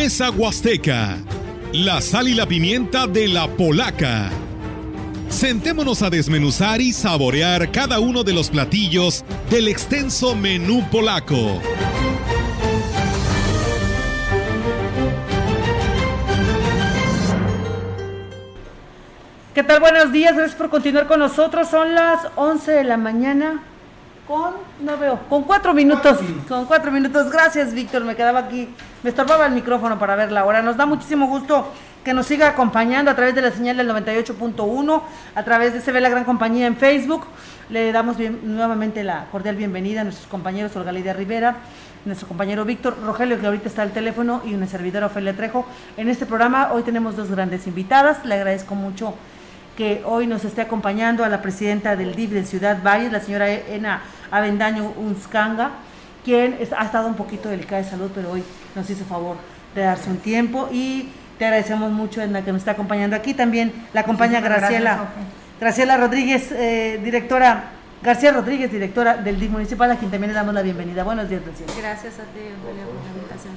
Mesa Huasteca, la sal y la pimienta de la polaca. Sentémonos a desmenuzar y saborear cada uno de los platillos del extenso menú polaco. ¿Qué tal? Buenos días, gracias por continuar con nosotros. Son las 11 de la mañana con, no veo, con cuatro minutos. Con cuatro minutos. Gracias, Víctor. Me quedaba aquí, me estorbaba el micrófono para ver la hora. Nos da muchísimo gusto que nos siga acompañando a través de la señal del 98.1, a través de Se ve la gran compañía en Facebook. Le damos nuevamente la cordial bienvenida a nuestros compañeros Olga Lidia Rivera, nuestro compañero Víctor Rogelio, que ahorita está al teléfono, y una servidora Ofelia Trejo. En este programa hoy tenemos dos grandes invitadas. Le agradezco mucho que hoy nos esté acompañando a la presidenta del DIF de Ciudad Valles, la señora Ena Avendaño Unskanga, quien ha estado un poquito delicada de salud, pero hoy nos hizo favor de darse un tiempo y te agradecemos mucho, en la que nos está acompañando aquí. También la acompaña Graciela, Graciela Rodríguez, eh, directora, García Rodríguez, directora del DIF municipal, a quien también le damos la bienvenida. Buenos días. Gracias a ti, por la invitación.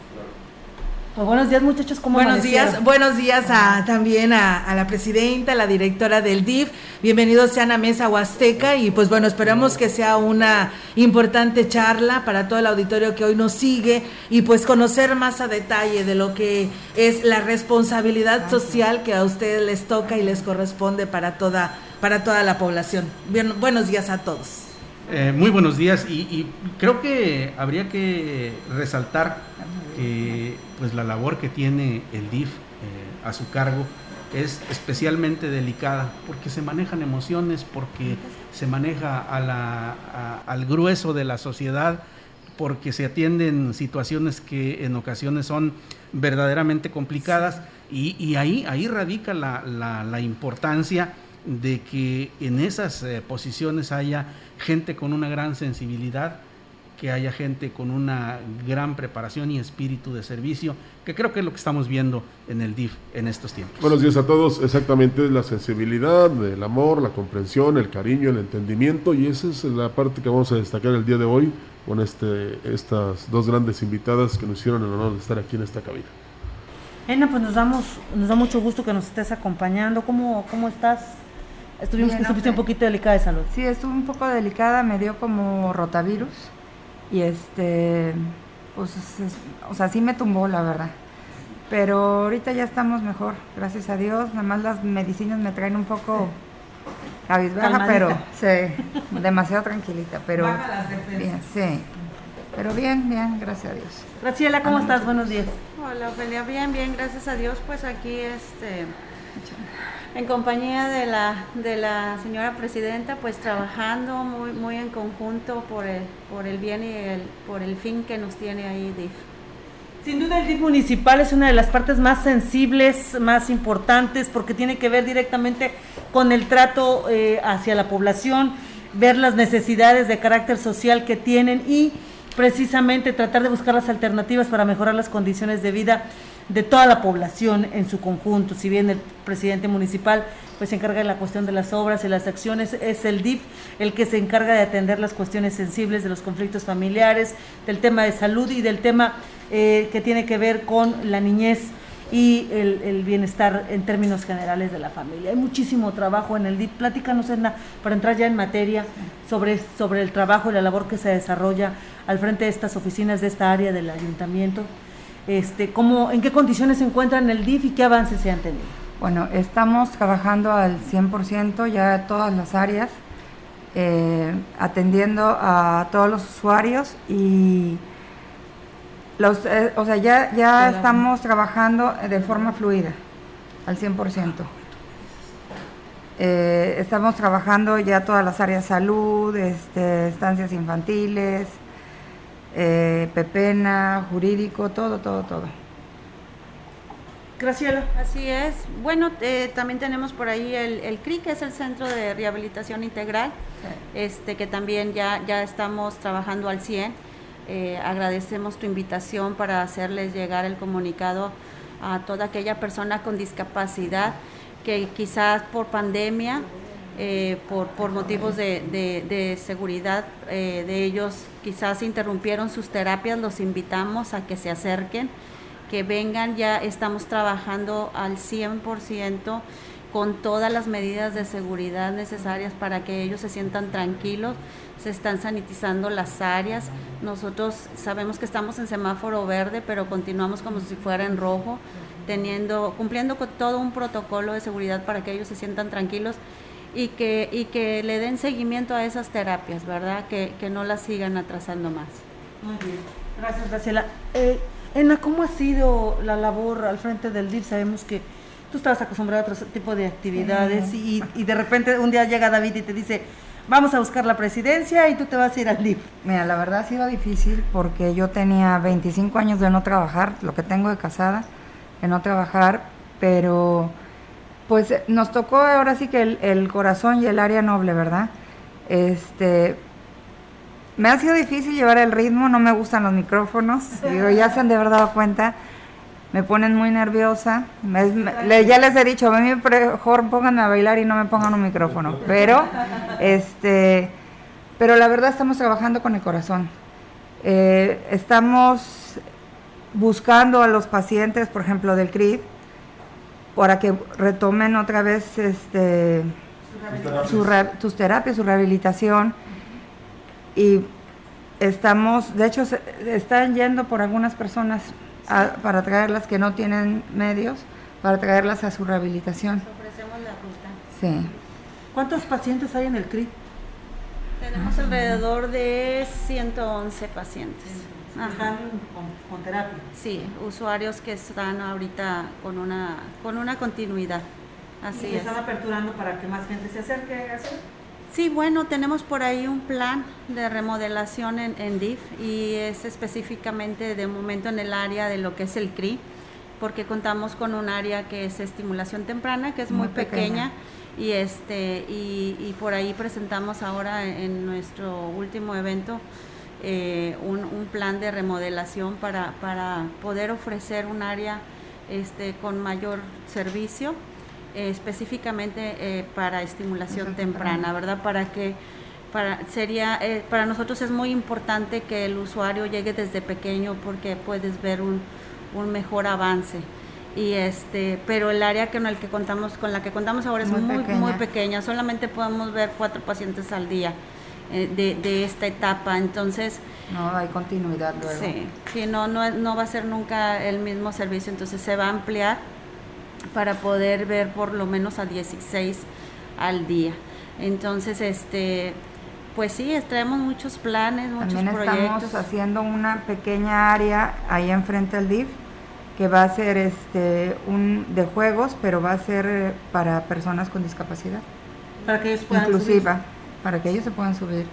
Pues buenos días muchachos, ¿cómo Buenos días, buenos días a, también a, la presidenta, a la directora del DIF. Bienvenidos sean a Mesa Huasteca y pues bueno, esperamos que sea una importante charla para todo el auditorio que hoy nos sigue y pues conocer más a detalle de lo que es la responsabilidad social que a ustedes les toca y les corresponde para toda, para toda la población. Bien, buenos días a todos. Eh, muy buenos días y creo que habría que resaltar que pues la labor que tiene el DIF eh, a su cargo es especialmente delicada porque se manejan emociones, porque se maneja al grueso de la sociedad, porque se atienden situaciones que en ocasiones son verdaderamente complicadas y, ahí, ahí radica la, importancia de que en esas eh, posiciones haya gente con una gran sensibilidad, que haya gente con una gran preparación y espíritu de servicio, que creo que es lo que estamos viendo en el DIF en estos tiempos. Buenos días a todos, exactamente la sensibilidad, el amor, la comprensión, el cariño, el entendimiento, y esa es la parte que vamos a destacar el día de hoy con este, estas dos grandes invitadas que nos hicieron el honor de estar aquí en esta cabina. Ena, pues nos, damos, nos da mucho gusto que nos estés acompañando. ¿Cómo, cómo estás? Estuvimos un poquito delicada de salud. Sí, estuve un poco delicada, me dio como rotavirus y este, pues, o sea, sí me tumbó, la verdad. Pero ahorita ya estamos mejor, gracias a Dios. Nada más las medicinas me traen un poco cabizbaja, pero sí, demasiado tranquilita. Pero bien, sí. Pero bien, bien, gracias a Dios. Graciela, ¿cómo estás? Buenos días. Hola, Ophelia, bien, bien, gracias a Dios. Pues aquí, este, en compañía de la, de la señora presidenta, pues trabajando muy, muy en conjunto por el, por el bien y el, por el fin que nos tiene ahí DIF. Sin duda el DIF municipal es una de las partes más sensibles, más importantes, porque tiene que ver directamente con el trato eh, hacia la población, ver las necesidades de carácter social que tienen y precisamente tratar de buscar las alternativas para mejorar las condiciones de vida de toda la población en su conjunto. Si bien el presidente municipal pues se encarga de la cuestión de las obras y las acciones, es el DIF el que se encarga de atender las cuestiones sensibles de los conflictos familiares, del tema de salud y del tema eh, que tiene que ver con la niñez y el, bienestar en términos generales de la familia. Hay muchísimo trabajo en el DIF. Platícanos, Edna, para entrar ya en materia sobre, sobre el trabajo y la labor que se desarrolla al frente de estas oficinas de esta área del ayuntamiento este, ¿cómo, ¿En qué condiciones se encuentran el DIF y qué avances se han tenido? Bueno, estamos trabajando al 100% ya todas las áreas, eh, atendiendo a todos los usuarios y los, eh, o sea, ya, ya estamos trabajando de forma fluida, al 100%. Eh, estamos trabajando ya todas las áreas de salud, este, estancias infantiles, eh, pepena, jurídico, todo, todo, todo. Graciela. Así es. Bueno, eh, también tenemos por ahí el, el CRI, que es el Centro de Rehabilitación Integral, este que también ya, ya estamos trabajando al 100. Eh, agradecemos tu invitación para hacerles llegar el comunicado a toda aquella persona con discapacidad que quizás por pandemia eh, por, por, motivos de, seguridad eh, de ellos, quizás interrumpieron sus terapias, los invitamos a que se acerquen, que vengan, ya estamos trabajando al 100% con todas las medidas de seguridad necesarias para que ellos se sientan tranquilos. Se están sanitizando las áreas. Nosotros sabemos que estamos en semáforo verde, pero continuamos como si fuera en rojo, teniendo, cumpliendo con todo un protocolo de seguridad para que ellos se sientan tranquilos y que, y que le den seguimiento a esas terapias, ¿verdad? Que, que no las sigan atrasando más. Muy bien. Gracias, Graciela. Eh, Ena, ¿cómo ha sido la labor al frente del DIF? Sabemos que tú estabas acostumbrado a otro tipo de actividades y, y, de repente un día llega David y te dice, vamos a buscar la presidencia y tú te vas a ir al DIF. Mira, la verdad ha sido difícil porque yo tenía 25 años de no trabajar, lo que tengo de casada, de no trabajar, pero pues nos tocó ahora sí que el, el corazón y el área noble, ¿verdad? Este, me ha sido difícil llevar el ritmo, no me gustan los micrófonos, digo, ya se han de haber dado cuenta, me ponen muy nerviosa, me, me, ya les he dicho, a mí mejor pónganme a bailar y no me pongan un micrófono, pero, este, pero la verdad estamos trabajando con el corazón, eh, estamos buscando a los pacientes, por ejemplo, del CRID, para que retomen otra vez este, su, sus terapias, su rehabilitación y estamos, de hecho, se, están yendo por algunas personas a, para traerlas que no tienen medios, para traerlas a su rehabilitación. Ofrecemos la ruta. Sí. ¿Cuántos pacientes hay en el CRI? Tenemos alrededor de 111 pacientes. Están con, con, terapia. Sí, usuarios que están ahorita con una con una continuidad. Así y es. están aperturando para que más gente se acerque a eso. Sí, bueno, tenemos por ahí un plan de remodelación en, en, DIF y es específicamente de momento en el área de lo que es el CRI, porque contamos con un área que es estimulación temprana, que es muy, muy pequeña, pequeña, y este y, y, por ahí presentamos ahora en, en nuestro último evento eh, un, un, plan de remodelación para, para poder ofrecer un área este, con mayor servicio eh, específicamente eh, para estimulación temprana, ¿verdad? Para que para sería eh, para nosotros es muy importante que el usuario llegue desde pequeño porque puedes ver un, un mejor avance y este pero el área con el que contamos con la que contamos ahora es muy muy pequeña, muy pequeña. solamente podemos ver cuatro pacientes al día eh, de, de, esta etapa entonces no hay continuidad luego sí, sí no, no no va a ser nunca el mismo servicio entonces se va a ampliar para poder ver por lo menos a 16 al día. Entonces, este, pues sí, traemos muchos planes, muchos También proyectos. estamos haciendo una pequeña área ahí enfrente al DIF que va a ser este un de juegos, pero va a ser para personas con discapacidad. Para que ellos puedan inclusiva, subir. Para que ellos se puedan subir.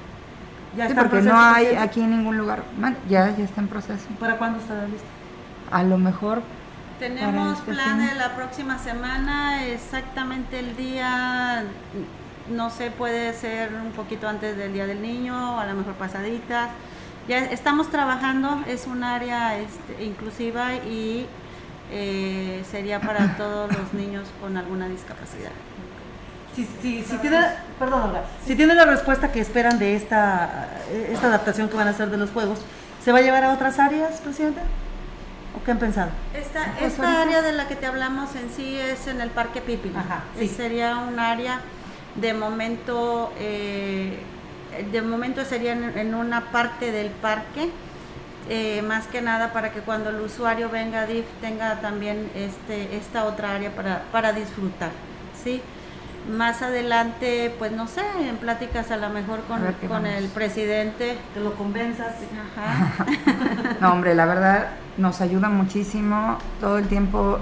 Ya sí, porque no hay aquí en ningún lugar. Ya, ya está en proceso. ¿Para cuándo está listo? A lo mejor tenemos este planes la próxima semana, exactamente el día, no sé, puede ser un poquito antes del Día del Niño, o a lo mejor pasaditas. Ya estamos trabajando, es un área este, inclusiva y eh, sería para todos los niños con alguna discapacidad. Si, si, si, tiene, perdón, Olga, si tiene la respuesta que esperan de esta, esta adaptación que van a hacer de los juegos, ¿se va a llevar a otras áreas, presidente? ¿O qué han pensado? Esta, esta área de la que te hablamos en sí es en el Parque Pipil. Ajá, sí. Sería un área de momento, eh, de momento sería en, en, una parte del parque, eh, más que nada para que cuando el usuario venga a DIF tenga también este, esta otra área para, para disfrutar. ¿sí? Más adelante, pues no sé, en pláticas a lo mejor con, con el presidente. Que lo convenzas. Ajá. no, hombre, la verdad nos ayuda muchísimo. Todo el tiempo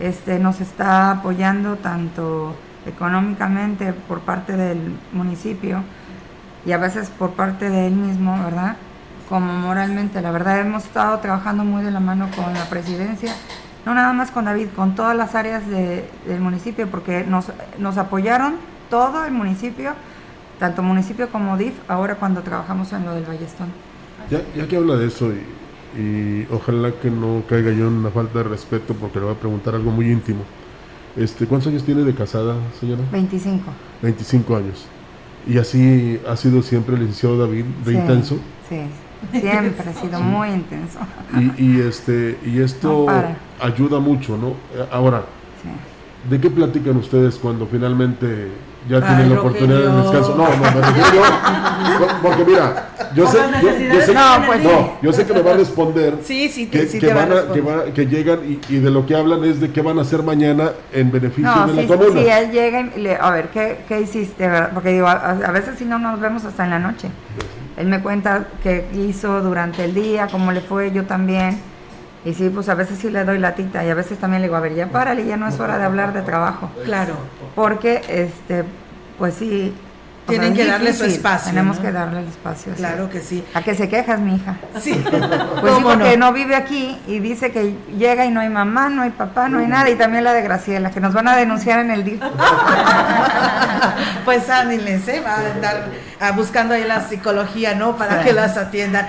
este, nos está apoyando tanto económicamente por parte del municipio y a veces por parte de él mismo, ¿verdad? Como moralmente. La verdad hemos estado trabajando muy de la mano con la presidencia no nada más con David, con todas las áreas de, del municipio, porque nos, nos apoyaron todo el municipio, tanto municipio como DIF, ahora cuando trabajamos en lo del Ballestón. Ya, ya que habla de eso, y, y, ojalá que no caiga yo en una falta de respeto, porque le voy a preguntar algo muy íntimo. Este, ¿Cuántos años tiene de casada, señora? 25. 25 años. ¿Y así ha sido siempre el licenciado David de sí, Intenso? Sí. Siempre ha sido muy intenso. Y, y este, y esto No ayuda mucho, ¿no? Ahora, Sí. ¿de qué platican ustedes cuando finalmente ya Ay, tienen la oportunidad de Rogelio. descanso? No, no, me refiero porque mira, yo sé, yo, yo sé, No, pues no, sí. yo sé que me va a responder Sí, sí, que, sí que te van a que, que llegan y, y de lo que hablan es de qué van a hacer mañana en beneficio No, de sí, la comuna. sí, él llega y le, a ver, ¿qué, qué hiciste? verdad? Porque digo, a, a veces si no nos vemos hasta en la noche. Él me cuenta qué hizo durante el día, cómo le fue, yo también. Y sí, pues a veces sí le doy la tita y a veces también le digo, a ver, ya párale, ya no es hora de hablar de trabajo. Claro. Porque, este, pues sí. O Tienen que darle su espacio, Tenemos ¿no? que darle el espacio. sí. Claro que sí. ¿A qué se quejas, mi hija? Sí. Pues sí, ¿Cómo porque no? no? vive aquí y dice que llega y no hay mamá, no hay papá, no hay nada. Y también la de Graciela, que nos van a denunciar en el DIF. pues ániles, ¿eh? Va a andar ah, buscando ahí la psicología, ¿no? Para Sí. que las atiendan.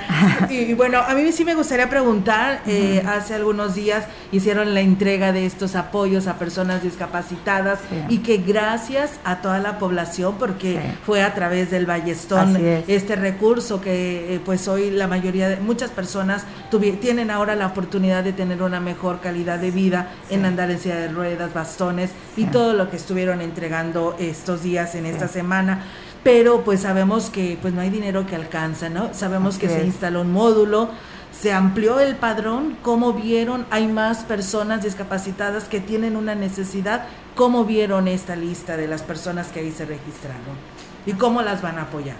Y, y bueno, a mí sí me gustaría preguntar, eh, hace algunos días hicieron la entrega de estos apoyos a personas discapacitadas y que gracias a toda la población, porque. Fue a través del Ballestón es. este recurso que eh, pues hoy la mayoría de muchas personas tuvi- tienen ahora la oportunidad de tener una mejor calidad de vida en andar en silla de ruedas, bastones y todo lo que estuvieron entregando estos días en esta semana. Pero pues sabemos que pues no hay dinero que alcanza, ¿no? Sabemos que se instaló un módulo, se amplió el padrón, ¿cómo vieron? Hay más personas discapacitadas que tienen una necesidad, ¿cómo vieron esta lista de las personas que ahí se registraron? ¿Y cómo las van a apoyar?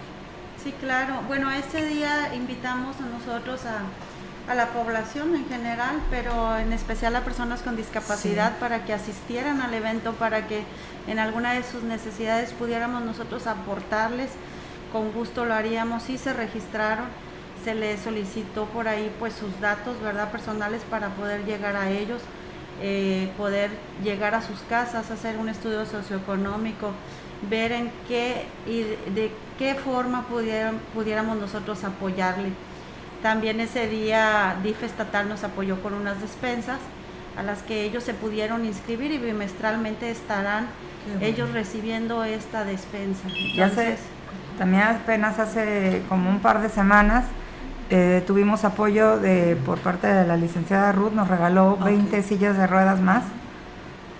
Sí, claro. Bueno, este día invitamos a nosotros a, a la población en general, pero en especial a personas con discapacidad para que asistieran al evento, para que en alguna de sus necesidades pudiéramos nosotros aportarles. Con gusto lo haríamos. Sí se registraron, se les solicitó por ahí pues sus datos, ¿verdad? Personales para poder llegar a ellos. eh, poder llegar a sus casas, hacer un estudio socioeconómico, ver en qué y de, qué forma pudiéramos nosotros apoyarle. También ese día DIF estatal nos apoyó con unas despensas a las que ellos se pudieron inscribir y bimestralmente estarán bueno. ellos recibiendo esta despensa. Ya sé, también apenas hace como un par de semanas eh, tuvimos apoyo de por parte de la licenciada Ruth, nos regaló Ok. 20 sillas de ruedas más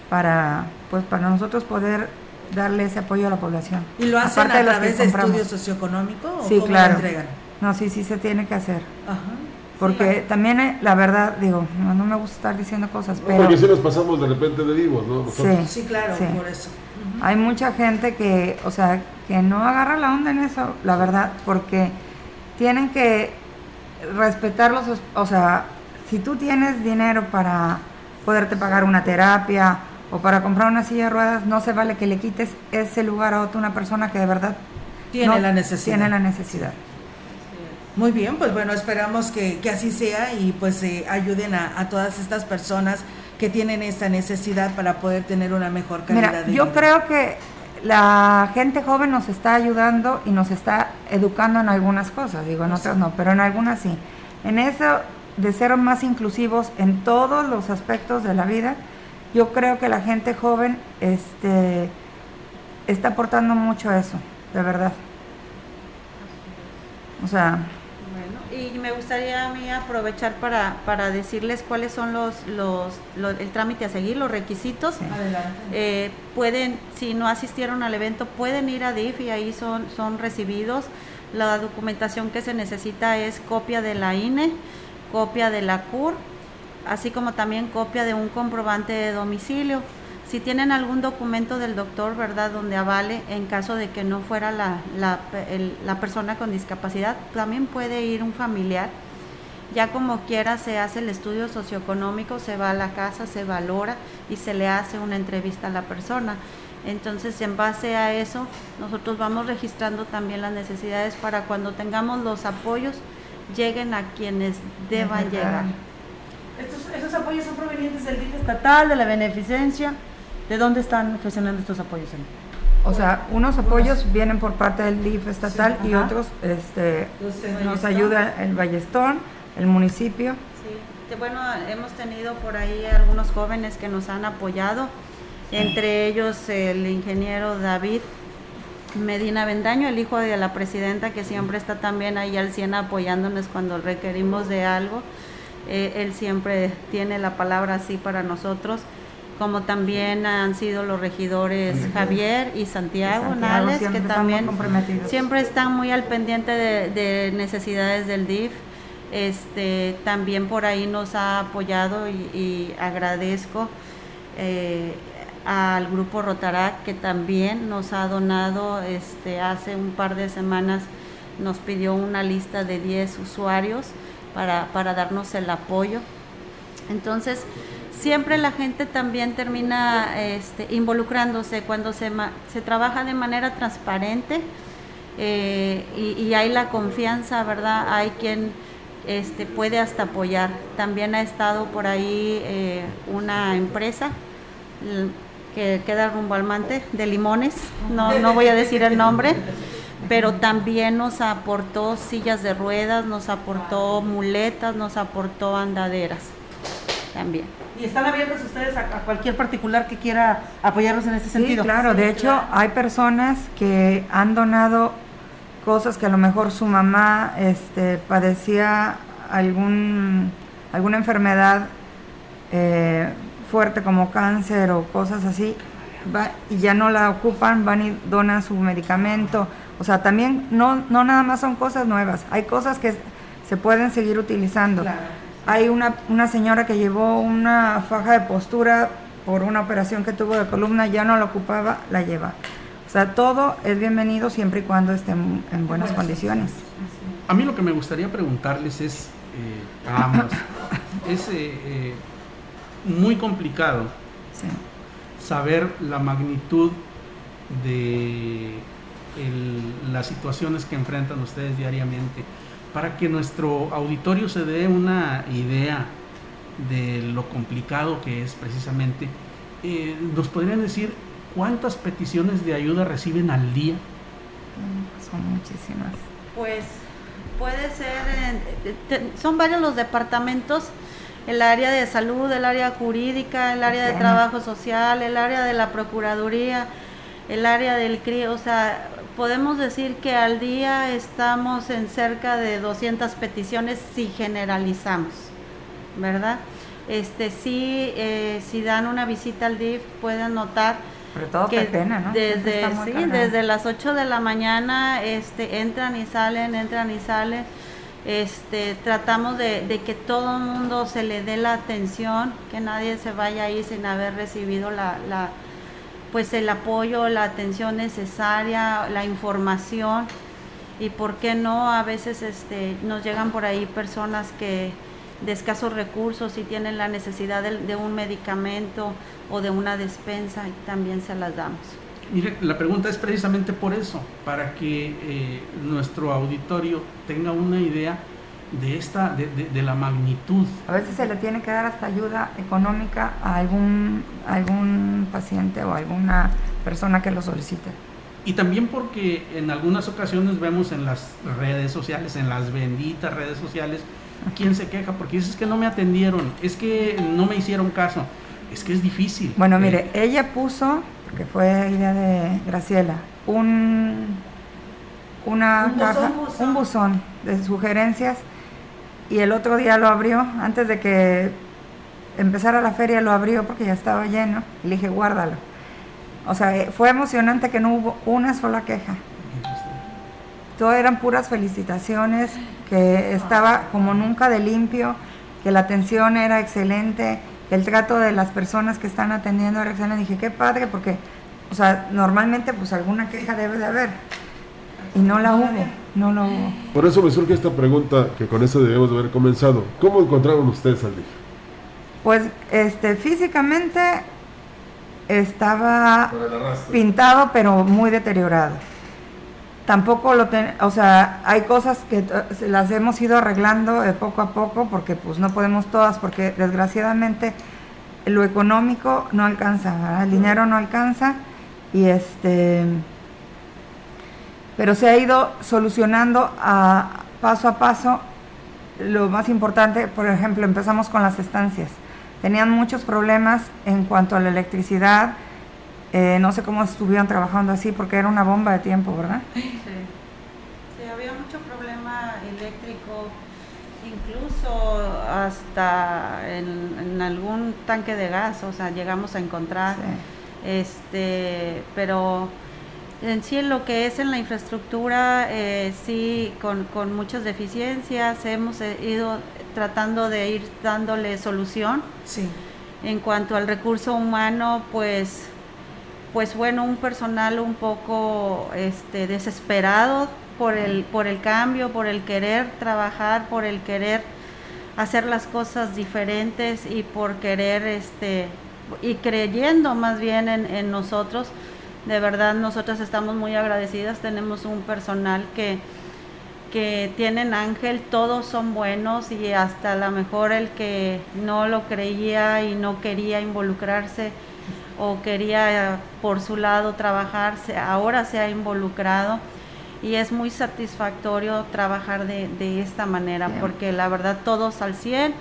para pues para nosotros poder darle ese apoyo a la población. ¿Y lo hacen Aparte a de los que través de compramos. estudio socioeconómico o Sí, cómo claro. lo entregan? No, sí, sí se tiene que hacer. Ajá. Porque también, eh, la verdad, digo, no, no me gusta estar diciendo cosas, No, pero porque si nos pasamos de repente de vivos, ¿no? Nosotros. Sí. Sí, claro, Sí. por eso. Hay mucha gente que, o sea, que no agarra la onda en eso, la verdad, porque tienen que respetar los, o sea, si tú tienes dinero para poderte pagar una terapia o para comprar una silla de ruedas, no se vale que le quites ese lugar a otra una persona que de verdad Tiene no la necesidad. Tiene la necesidad. Muy bien, pues bueno, esperamos que, que así sea y pues eh, ayuden a, a todas estas personas que tienen esta necesidad para poder tener una mejor calidad Mira, de yo vida. creo que la gente joven nos está ayudando y nos está educando en algunas cosas, digo, en otras no, pero en algunas sí. En eso de ser más inclusivos en todos los aspectos de la vida, yo creo que la gente joven este, está aportando mucho a eso, de verdad. O sea, Bueno, y me gustaría a mí aprovechar para, para decirles cuáles son los, los, lo- el trámite a seguir, los requisitos. Sí. Adelante. Eh, pueden, si no asistieron al evento, pueden ir a DIF y ahí son, son recibidos. La documentación que se necesita es copia de la INE, copia de la CUR, así como también copia de un comprobante de domicilio. Si tienen algún documento del doctor, ¿verdad?, donde avale en caso de que no fuera la, la, el- la persona con discapacidad, también puede ir un familiar. Ya como quiera se hace el estudio socioeconómico, se va a la casa, se valora y se le hace una entrevista a la persona. Entonces, en base a eso, nosotros vamos registrando también las necesidades para cuando tengamos los apoyos, lleguen a quienes deban llegar. Estos, esos apoyos son provenientes del DIF estatal, de la beneficencia. ¿De dónde están gestionando estos apoyos? O sea, unos apoyos vienen por parte del DIF estatal Sí, y ajá. otros este, nos ayuda el Ballestón, el municipio. Sí, bueno, hemos tenido por ahí algunos jóvenes que nos han apoyado, entre ellos el ingeniero David Medina Bendaño, el hijo de la presidenta, que siempre está también ahí al 100 apoyándonos cuando requerimos de algo. Eh, él siempre tiene la palabra así para nosotros, como también han sido los regidores Javier y Santiago, Nales, que también siempre están muy al pendiente de, necesidades del DIF. Este, también por ahí nos ha apoyado y, agradezco. Eh, al grupo Rotarac que también nos ha donado este hace un par de semanas nos pidió una lista de 10 usuarios para, para darnos el apoyo. Entonces, siempre la gente también termina este, involucrándose cuando se, se trabaja de manera transparente eh, y, hay la confianza, ¿verdad? Hay quien este, puede hasta apoyar. También ha estado por ahí eh, una empresa que queda rumbo al Mante, de Limones, no, no voy a decir el nombre, pero también nos aportó sillas de ruedas, nos aportó muletas, nos aportó andaderas también. ¿Y están abiertos ustedes a, cualquier particular que quiera apoyarnos en este sentido? Sí, claro, de hecho hay personas que han donado cosas que a lo mejor su mamá este, padecía algún, alguna enfermedad eh, fuerte como cáncer o cosas así, y ya no la ocupan, van y donan su medicamento. O sea, también no, no nada más son cosas nuevas, hay cosas que se pueden seguir utilizando. Hay una, una señora que llevó una faja de postura por una operación que tuvo de columna, ya no la ocupaba, la lleva. O sea, todo es bienvenido siempre y cuando estén en buenas condiciones. A mí lo que me gustaría preguntarles es, eh, a ambos, es eh, eh, muy complicado saber la magnitud de las situaciones que enfrentan ustedes diariamente para que nuestro auditorio se dé una idea de lo complicado que es precisamente. Eh, ¿Nos podrían decir cuántas peticiones de ayuda reciben al día? Mm, son muchísimas. Pues puede ser, son varios los departamentos el área de salud, el área jurídica, el área de trabajo social, el área de la procuraduría, el área del CRI, o sea, podemos decir que al día estamos en cerca de 200 peticiones si generalizamos, ¿verdad? Este sí, eh, si dan una visita al DIF pueden notar que pena, desde, sí, desde las 8 de la mañana este, entran y salen, entran y salen. Este, tratamos de, que todo el mundo se le dé la atención, que nadie se vaya ahí sin haber recibido la, pues el apoyo, la atención necesaria, la información y por qué no a veces este, nos llegan por ahí personas que de escasos recursos y tienen la necesidad de un medicamento o de una despensa y también se las damos. Mire, la pregunta es precisamente por eso, para que eh, nuestro auditorio tenga una idea de esta, de, la magnitud. A veces se le tiene que dar hasta ayuda económica a algún, algún paciente o alguna persona que lo solicite. Y también porque en algunas ocasiones vemos en las redes sociales, en las benditas redes sociales, quién se queja porque dice es que no me atendieron, es que no me hicieron caso, es que es difícil. Bueno, mire, eh, ella puso que fue idea de Graciela, un, una caja, un buzón de sugerencias y el otro día lo abrió, antes de que empezara la feria lo abrió porque ya estaba lleno y le dije guárdalo. O sea, eh, fue emocionante que no hubo una sola queja. Todo eran puras felicitaciones, que estaba como nunca de limpio, que la atención era excelente, el trato de las personas que están atendiendo era excelente. Dije, qué padre, porque, o sea, normalmente pues alguna queja debe de haber. Y no la hubo, no la hubo. Por eso me surge esta pregunta, que con eso debemos de haber comenzado. ¿Cómo encontraron ustedes al día? Pues, este, físicamente estaba pintado, pero muy deteriorado tampoco lo ten, o sea, hay cosas que eh, las hemos ido arreglando de poco a poco porque pues no podemos todas porque desgraciadamente lo económico no alcanza, el dinero no alcanza y este pero se ha ido solucionando a paso a paso lo más importante, por ejemplo, empezamos con las estancias. Tenían muchos problemas en cuanto a la electricidad, Eh, no sé cómo estuvieron trabajando así porque era una bomba de tiempo, ¿verdad? Sí, sí había mucho problema eléctrico, incluso hasta en, en algún tanque de gas, o sea, llegamos a encontrar, Sí. este, pero en sí en lo que es en la infraestructura, eh, sí, con, con muchas deficiencias, hemos eh, ido tratando de ir dándole solución. Sí. En cuanto al recurso humano, pues, pues bueno, un personal un poco este, desesperado por el, por el cambio, por el querer trabajar, por el querer hacer las cosas diferentes y por querer, este, y creyendo más bien en, en nosotros. De verdad, nosotras estamos muy agradecidas. Tenemos un personal que, que tienen ángel, todos son buenos y hasta a lo mejor el que no lo creía y no quería involucrarse o quería eh, por su lado trabajar, ahora se ha involucrado y es muy satisfactorio trabajar de, de esta manera Bien. porque la verdad todos al 100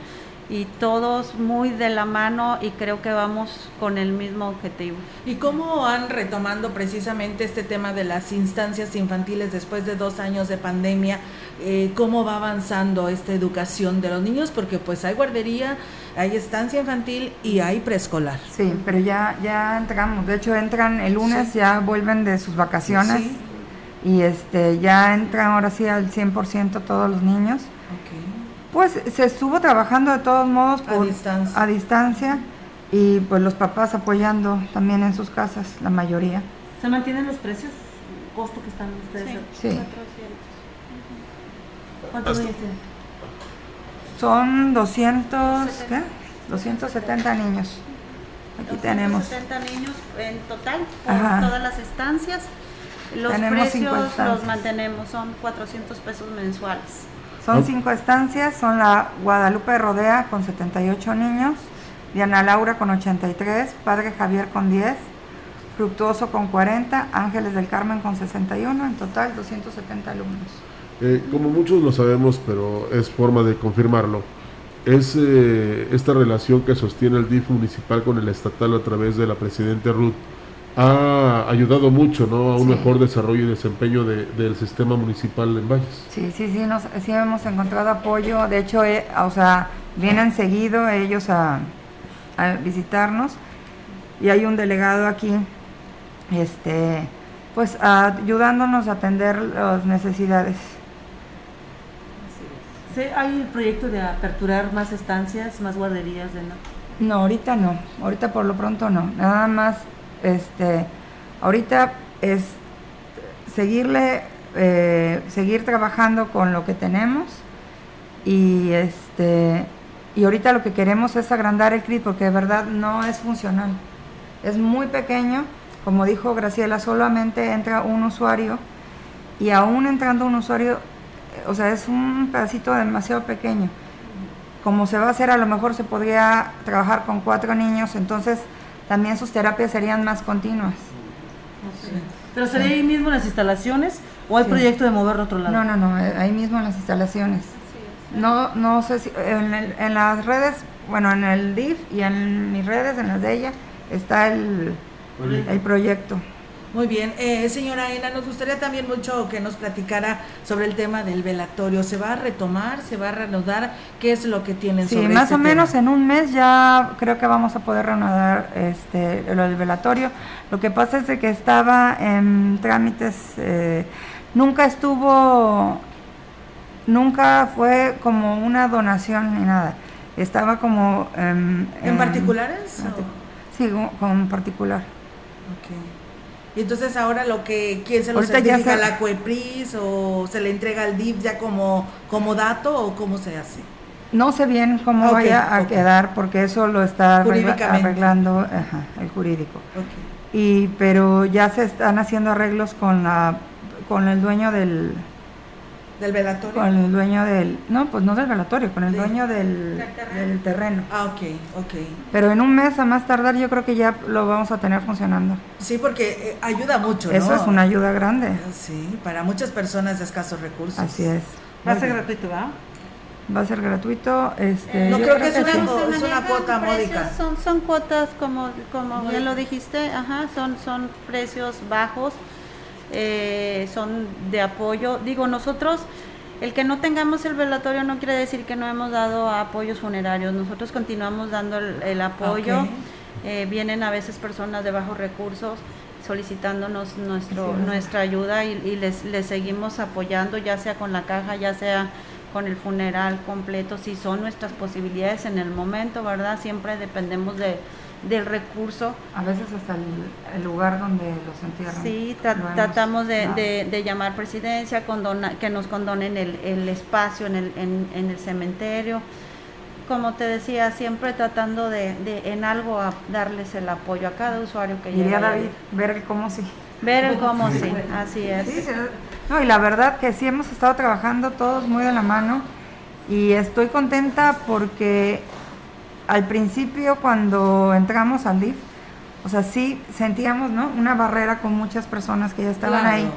y todos muy de la mano y creo que vamos con el mismo objetivo. ¿Y cómo van retomando precisamente este tema de las instancias infantiles después de dos años de pandemia? Eh, ¿Cómo va avanzando esta educación de los niños? Porque pues hay guardería, hay estancia infantil y hay preescolar. Sí, pero ya, ya entramos. De hecho, entran el lunes, Sí. ya vuelven de sus vacaciones. Sí. Y este ya entran ahora sí al 100% todos los niños. Ok. Pues se estuvo trabajando de todos modos A distancia. a distancia y pues los papás apoyando también en sus casas, la mayoría. ¿Se mantienen los precios? ¿Costo que están ustedes? Sí. 400. ¿Cuántos Hasta- niños tienen? Son 200, ¿qué? 270 niños. Aquí tenemos. 270 niños en total por Ajá. todas las estancias. Los Tenemos precios estancias. los mantenemos, son 400 pesos mensuales. Son cinco estancias, son la Guadalupe Rodea con 78 niños, Diana Laura con 83, Padre Javier con 10, Fructuoso con 40, Ángeles del Carmen con 61, en total 270 alumnos. Eh, como muchos lo sabemos, pero es forma de confirmarlo, es eh, esta relación que sostiene el DIF municipal con el estatal a través de la Presidente Ruth ha ayudado mucho ¿no? a un Sí. mejor desarrollo y desempeño de- del sistema municipal en Valles. Sí, sí, sí, nos, sí hemos encontrado apoyo. De hecho, eh, o sea, vienen seguido ellos a, a visitarnos y hay un delegado aquí, este, pues ayudándonos a atender las necesidades. Sí, ¿Hay el proyecto de aperturar más estancias, más guarderías? De no? No, ahorita no, ahorita por lo pronto no. Nada más, este, ahorita es seguirle, eh, seguir trabajando con lo que tenemos y este, y ahorita lo que queremos es agrandar el CRIT porque de verdad no es funcional. Es muy pequeño, como dijo Graciela, solamente entra un usuario y aún entrando un usuario, o sea, es un pedacito demasiado pequeño como se va a hacer, a lo mejor se podría trabajar con cuatro niños, entonces también sus terapias serían más continuas. ¿Pero sería ahí mismo en las instalaciones o hay Sí. proyecto de moverlo a otro lado? No, no, no, ahí mismo en las instalaciones. No, no sé si en, el- en las redes, bueno, en el DIF y en mis redes, en las de ella, está el, el proyecto. Muy bien, eh, señora Ena, nos gustaría también mucho que nos platicara sobre el tema del velatorio. ¿Se va a retomar? ¿Se va a reanudar? ¿Qué es lo que tienen Sí, sobre más este o menos en un mes ya creo que vamos a poder reanudar este, lo del velatorio. Lo que pasa es de que estaba en trámites, eh, nunca estuvo, nunca fue como una donación ni nada. Estaba como... em, ¿En em, particulares? o- Sí, con- con particular. Ok. Y entonces ahora lo que quién se lo Ahorita certifica se- la CUEPRIS o se le entrega al DIF ya como, como dato o cómo se hace. No sé bien cómo vaya a quedar porque eso lo está arreglando ajá, el jurídico. Y pero ya se están haciendo arreglos con la con el dueño del ¿Del velatorio? con el dueño del no pues no del velatorio con el dueño del, Del terreno. del terreno Ah, ok, ok. pero en un mes a más tardar yo creo que ya lo vamos a tener funcionando Sí, porque eh, ayuda mucho, ¿no? eso es una ayuda grande Sí, para muchas personas de escasos recursos. así es Va a ser gratuito, ¿verdad? va a ser gratuito. Este, No yo creo que es una sí. es una cuota módica. Son, son cuotas, como, como bien lo dijiste, ajá, son, son precios bajos, eh, son de apoyo. Digo, nosotros, el que no tengamos el velatorio no quiere decir que no hemos dado apoyos funerarios. Nosotros continuamos dando el, el apoyo. Eh, vienen a veces personas de bajos recursos solicitándonos nuestro, Sí. nuestra ayuda y, y les, les seguimos apoyando, ya sea con la caja, ya sea con el funeral completo, si son nuestras posibilidades en el momento, ¿verdad? Siempre dependemos de, del recurso. A veces hasta el, el lugar donde los entierran. Sí, tra- Lo hemos tratamos de, de- de llamar presidencia, condona- que nos condonen el, el espacio en el, en, en el cementerio. Como te decía, siempre tratando de, de en algo a darles el apoyo a cada usuario que Diría llega. David, ver el cómo sí. Ver el cómo sí, así es. Sí, sí, No, y la verdad que sí hemos estado trabajando todos muy de la mano y estoy contenta porque al principio cuando entramos al DIF, o sea, sí sentíamos, ¿no? Una barrera con muchas personas que ya estaban Claro. ahí,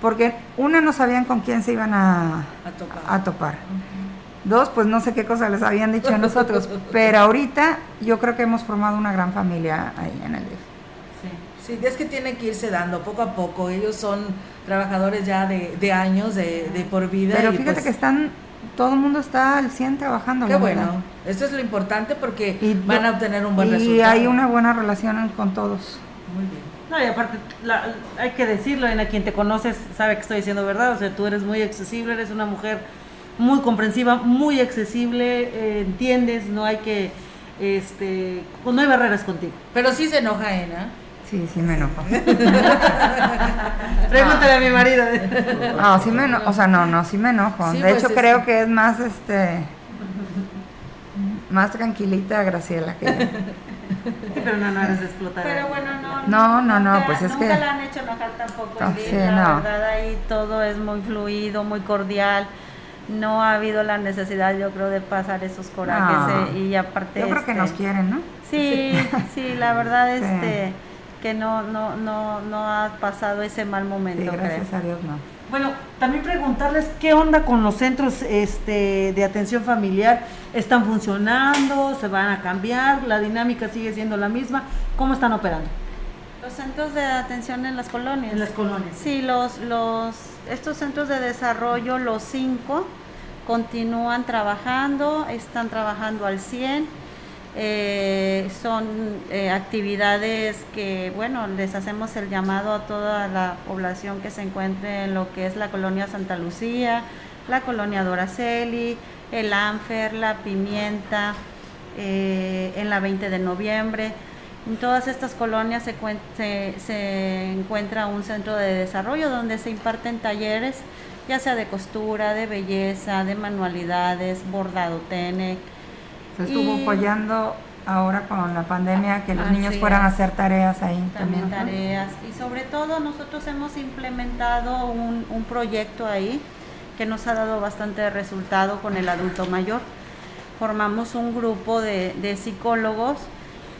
porque una no sabían con quién se iban a, A topar. a topar. Dos, pues no sé qué cosas les habían dicho a nosotros, pero ahorita yo creo que hemos formado una gran familia ahí en el DIF. Sí, es que tiene que irse dando poco a poco. Ellos son trabajadores ya de, de años, de, de por vida. Pero y fíjate pues, que están, todo el mundo está al 100 trabajando. Qué bueno. verdad. Eso es lo importante porque Y van a obtener un buen y resultado. hay una buena relación con todos. Muy bien. No, y aparte, la- hay que decirlo, en a quien te conoces sabe que estoy diciendo verdad, o sea, tú eres muy accesible, eres una mujer muy comprensiva, muy accesible, eh, entiendes, no hay que, este, pues no hay barreras contigo. Pero sí se enoja Ena. Sí, sí me enojo. Pregúntale a mi marido. No, sí me enojo. O sea, no, no, sí me enojo. Sí, de pues, hecho, creo que- que es más, este, más tranquilita Graciela que yo. Sí, pero no, no eres de explotar. Pero bueno, no. No, no, no, nunca- pues es nunca que- la han hecho enojar tampoco. No, el día, sí, la no. verdad, ahí todo es muy fluido, muy cordial. No ha habido la necesidad, yo creo, de pasar esos corajes. No. eh, y aparte. Yo creo que este, nos quieren, ¿no? Sí, sí, la verdad, Sí. este, que no, no, no, no ha pasado ese mal Sí, momento, creo. gracias a Dios, no. Bueno, también preguntarles qué onda con los centros este, de atención familiar. ¿Están funcionando? ¿Se van a cambiar? ¿La dinámica sigue siendo la misma? ¿Cómo están operando? Los centros de atención en las colonias. En las colonias. Sí, los, los, estos centros de desarrollo, los cinco, continúan trabajando, están trabajando al 100. Eh, son eh, actividades que, bueno, les hacemos el llamado a toda la población que se encuentre en lo que es la colonia Santa Lucía, la colonia Doraceli, el Anfer, la Pimienta, eh, en la 20 de noviembre. En todas estas colonias se, se- encuentra un centro de desarrollo donde se imparten talleres, ya sea de costura, de belleza, de manualidades, bordado TENEC. Se estuvo Y- apoyando ahora con la pandemia que los Así niños fueran a hacer tareas ahí también también. ¿no? tareas y sobre todo nosotros hemos implementado un, un proyecto ahí que nos ha dado bastante resultado con el adulto mayor. Formamos un grupo de, de psicólogos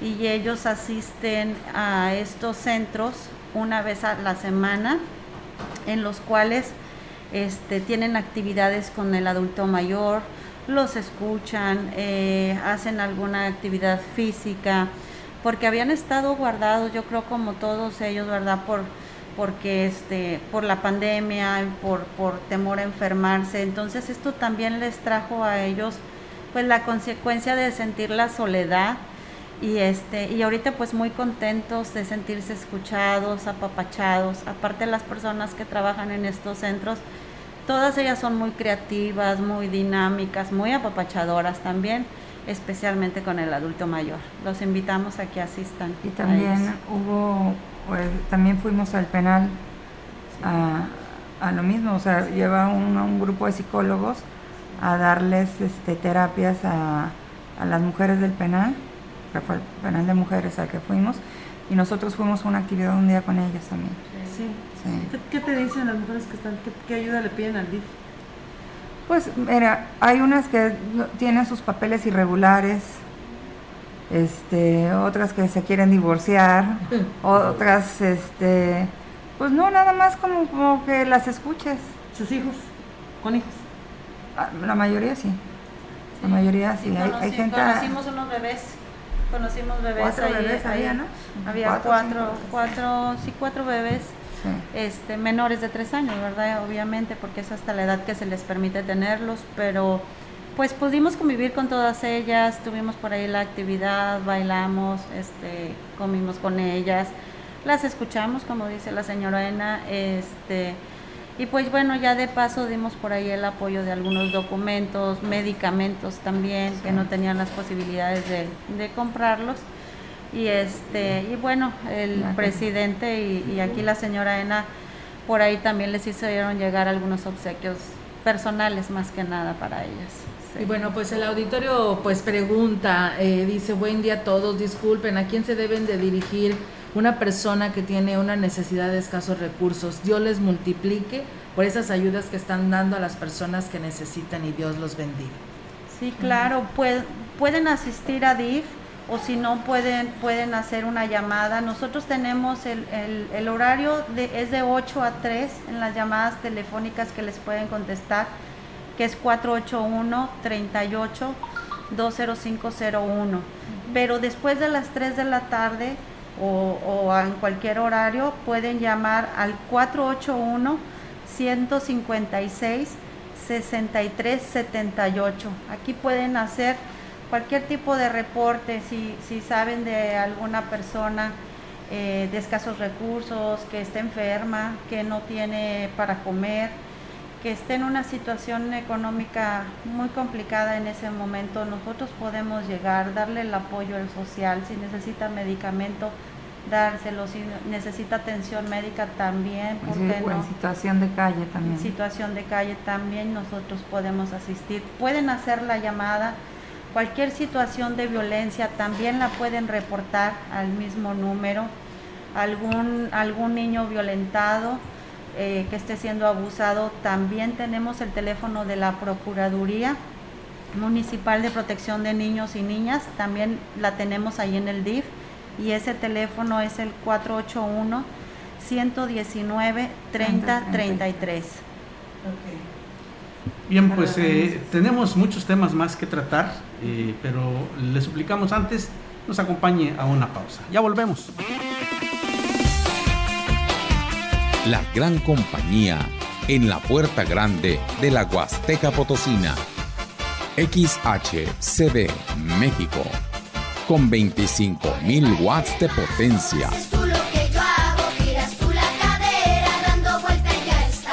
y ellos asisten a estos centros una vez a la semana en los cuales este, tienen actividades con el adulto mayor, los escuchan, eh, hacen alguna actividad física, porque habían estado guardados, yo creo como todos ellos, ¿verdad? Por, porque este, por la pandemia, por, por temor a enfermarse. Entonces esto también les trajo a ellos pues la consecuencia de sentir la soledad y este y ahorita pues muy contentos de sentirse escuchados, apapachados. Aparte las personas que trabajan en estos centros, todas ellas son muy creativas, muy dinámicas, muy apapachadoras también, especialmente con el adulto mayor. Los invitamos a que asistan. Y también hubo, pues, también fuimos al penal a, a lo mismo, o sea, lleva un, un grupo de psicólogos a darles este, terapias a, a las mujeres del penal, que fue el penal de mujeres al que fuimos, y nosotros fuimos a una actividad un día con ellas también. Sí. Sí. ¿Qué, te dicen las mujeres que están? ¿Qué, qué ayuda le piden al DIF? Pues mira, hay unas que tienen sus papeles irregulares, este, otras que se quieren divorciar, otras, este, pues no, nada más como, como que las escuches. ¿Sus hijos? ¿Con hijos? Ah, La mayoría sí. La mayoría sí, hay, hay Conocí- gente... Conocimos unos bebés, conocimos bebés Cuatro ahí- bebés ahí. había, ¿no? Había Cuatro, cuatro, cinco. cuatro, sí, cuatro bebés. Este, menores de tres años, ¿verdad? Obviamente, porque es hasta la edad que se les permite tenerlos, pero pues pudimos convivir con todas ellas, tuvimos por ahí la actividad, bailamos, este, comimos con ellas, las escuchamos, como dice la señora Ena, este, y pues bueno, ya de paso dimos por ahí el apoyo de algunos documentos, medicamentos también, que no tenían las posibilidades de, de comprarlos. Y este, y bueno, el presidente y, y aquí la señora Ena por ahí también les hicieron llegar algunos obsequios personales más que nada para ellas. Sí. Y bueno, pues el auditorio pues pregunta, eh, dice, buen día a todos, disculpen, ¿a quién se deben de dirigir una persona que tiene una necesidad de escasos recursos? Dios les multiplique por esas ayudas que están dando a las personas que necesitan y Dios los bendiga. Sí, claro, pue- pueden asistir a DIF o si no pueden pueden hacer una llamada. Nosotros tenemos el, el- el horario de, es de 8 a 3 en las llamadas telefónicas que les pueden contestar, que es 481 38 20501. Pero después de las 3 de la tarde o, o en cualquier horario pueden llamar al 481 156 6378. Aquí pueden hacer cualquier tipo de reporte, si, si saben de alguna persona eh, de escasos recursos, que está enferma, que no tiene para comer, que esté en una situación económica muy complicada en ese momento, nosotros podemos llegar, darle el apoyo al social, si necesita medicamento, dárselo, si necesita atención médica también, ¿por Sí, qué o en no? situación de calle también. En situación de calle también nosotros podemos asistir. Pueden hacer la llamada. Cualquier situación de violencia también la pueden reportar al mismo número. Algún, algún niño violentado eh, que esté siendo abusado, también tenemos el teléfono de la Procuraduría Municipal de Protección de Niños y Niñas, también la tenemos ahí en el DIF y ese teléfono es el 481 119 3033. Bien, pues eh, tenemos muchos temas más que tratar, eh, pero le suplicamos antes nos acompañe a una pausa. Ya volvemos. La gran compañía en la puerta grande de la Huasteca Potosina. XHCD México. Con 25.000 watts de potencia.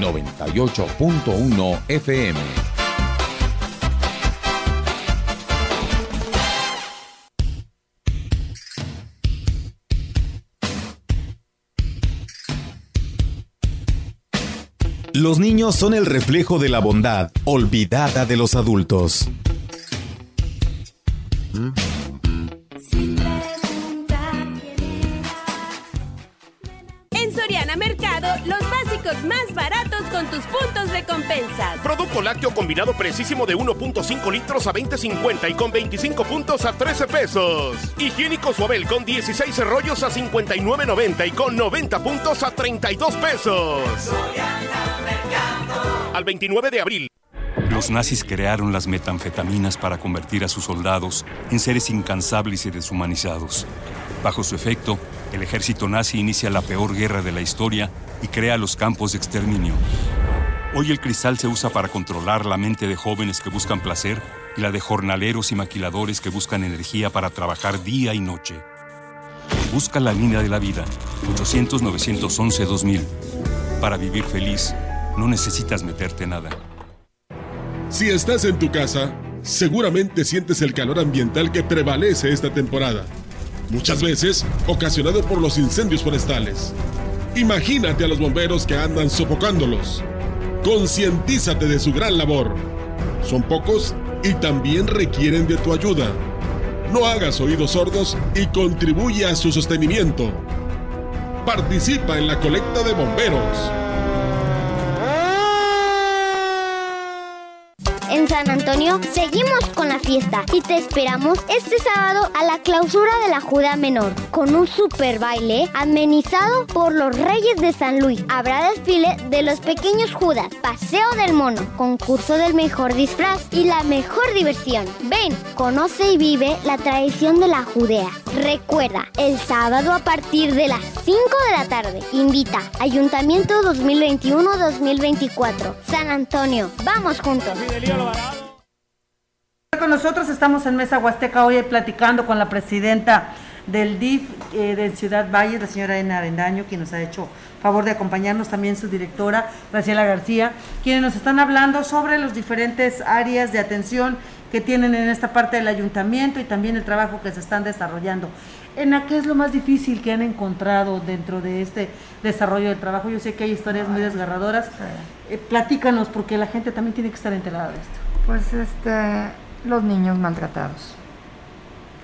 98.1 FM. Los niños son el reflejo de la bondad olvidada de los adultos. En más baratos con tus puntos de compensas. Producto lácteo combinado precisísimo de 1.5 litros a 20.50 y con 25 puntos a 13 pesos. Higiénico Suabel con 16 rollos a 59.90 y con 90 puntos a 32 pesos. Al 29 de abril. Los nazis crearon las metanfetaminas para convertir a sus soldados en seres incansables y deshumanizados. Bajo su efecto, el ejército nazi inicia la peor guerra de la historia y crea los campos de exterminio. Hoy el cristal se usa para controlar la mente de jóvenes que buscan placer y la de jornaleros y maquiladores que buscan energía para trabajar día y noche. Busca la línea de la vida, 800-911-2000. Para vivir feliz, no necesitas meterte nada. Si estás en tu casa, seguramente sientes el calor ambiental que prevalece esta temporada, muchas veces ocasionado por los incendios forestales. Imagínate a los bomberos que andan sofocándolos. Concientízate de su gran labor. Son pocos y también requieren de tu ayuda. No hagas oídos sordos y contribuye a su sostenimiento. Participa en la colecta de bomberos. San Antonio seguimos con la fiesta y te esperamos este sábado a la clausura de la Juda Menor con un super baile amenizado por los Reyes de San Luis. Habrá desfile de los pequeños Judas, paseo del mono, concurso del mejor disfraz y la mejor diversión. Ven, conoce y vive la tradición de la Judea. Recuerda, el sábado a partir de las 5 de la tarde. Invita Ayuntamiento 2021-2024. San Antonio, vamos juntos. Con nosotros estamos en Mesa Huasteca hoy platicando con la presidenta del DIF eh, de Ciudad Valle, la señora Ena Arendaño, quien nos ha hecho favor de acompañarnos, también su directora, Graciela García, quienes nos están hablando sobre las diferentes áreas de atención que tienen en esta parte del ayuntamiento y también el trabajo que se están desarrollando. Ena, ¿qué es lo más difícil que han encontrado dentro de este desarrollo del trabajo? Yo sé que hay historias muy desgarradoras. Eh, platícanos, porque la gente también tiene que estar enterada de esto. Pues este, los niños maltratados.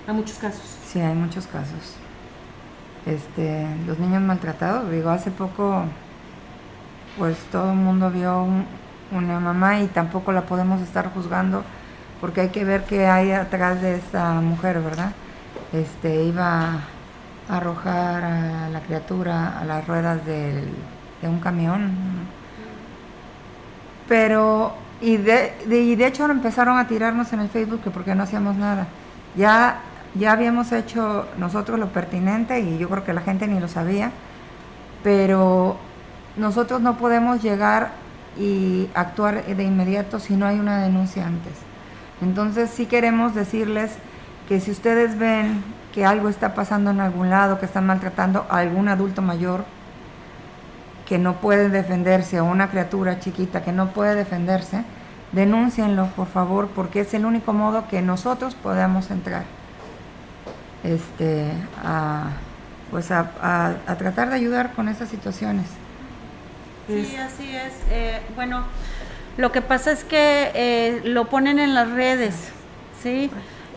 Hay muchos casos. Sí, hay muchos casos. Este, los niños maltratados, digo, hace poco, pues todo el mundo vio un- una mamá y tampoco la podemos estar juzgando porque hay que ver qué hay atrás de esta mujer, ¿verdad? Este, iba a arrojar a la criatura a las ruedas del- de un camión. Pero, y de, y de hecho empezaron a tirarnos en el Facebook que porque no hacíamos nada. Ya, ya habíamos hecho nosotros lo pertinente y yo creo que la gente ni lo sabía, pero nosotros no podemos llegar y actuar de inmediato si no hay una denuncia antes. Entonces sí queremos decirles que si ustedes ven que algo está pasando en algún lado, que están maltratando a algún adulto mayor, que no puede defenderse o una criatura chiquita que no puede defenderse, denúncienlo por favor porque es el único modo que nosotros podemos entrar este a pues a, a- a tratar de ayudar con esas situaciones. Sí, así es. Eh, bueno, lo que pasa es que eh, lo ponen en las redes, ¿sí?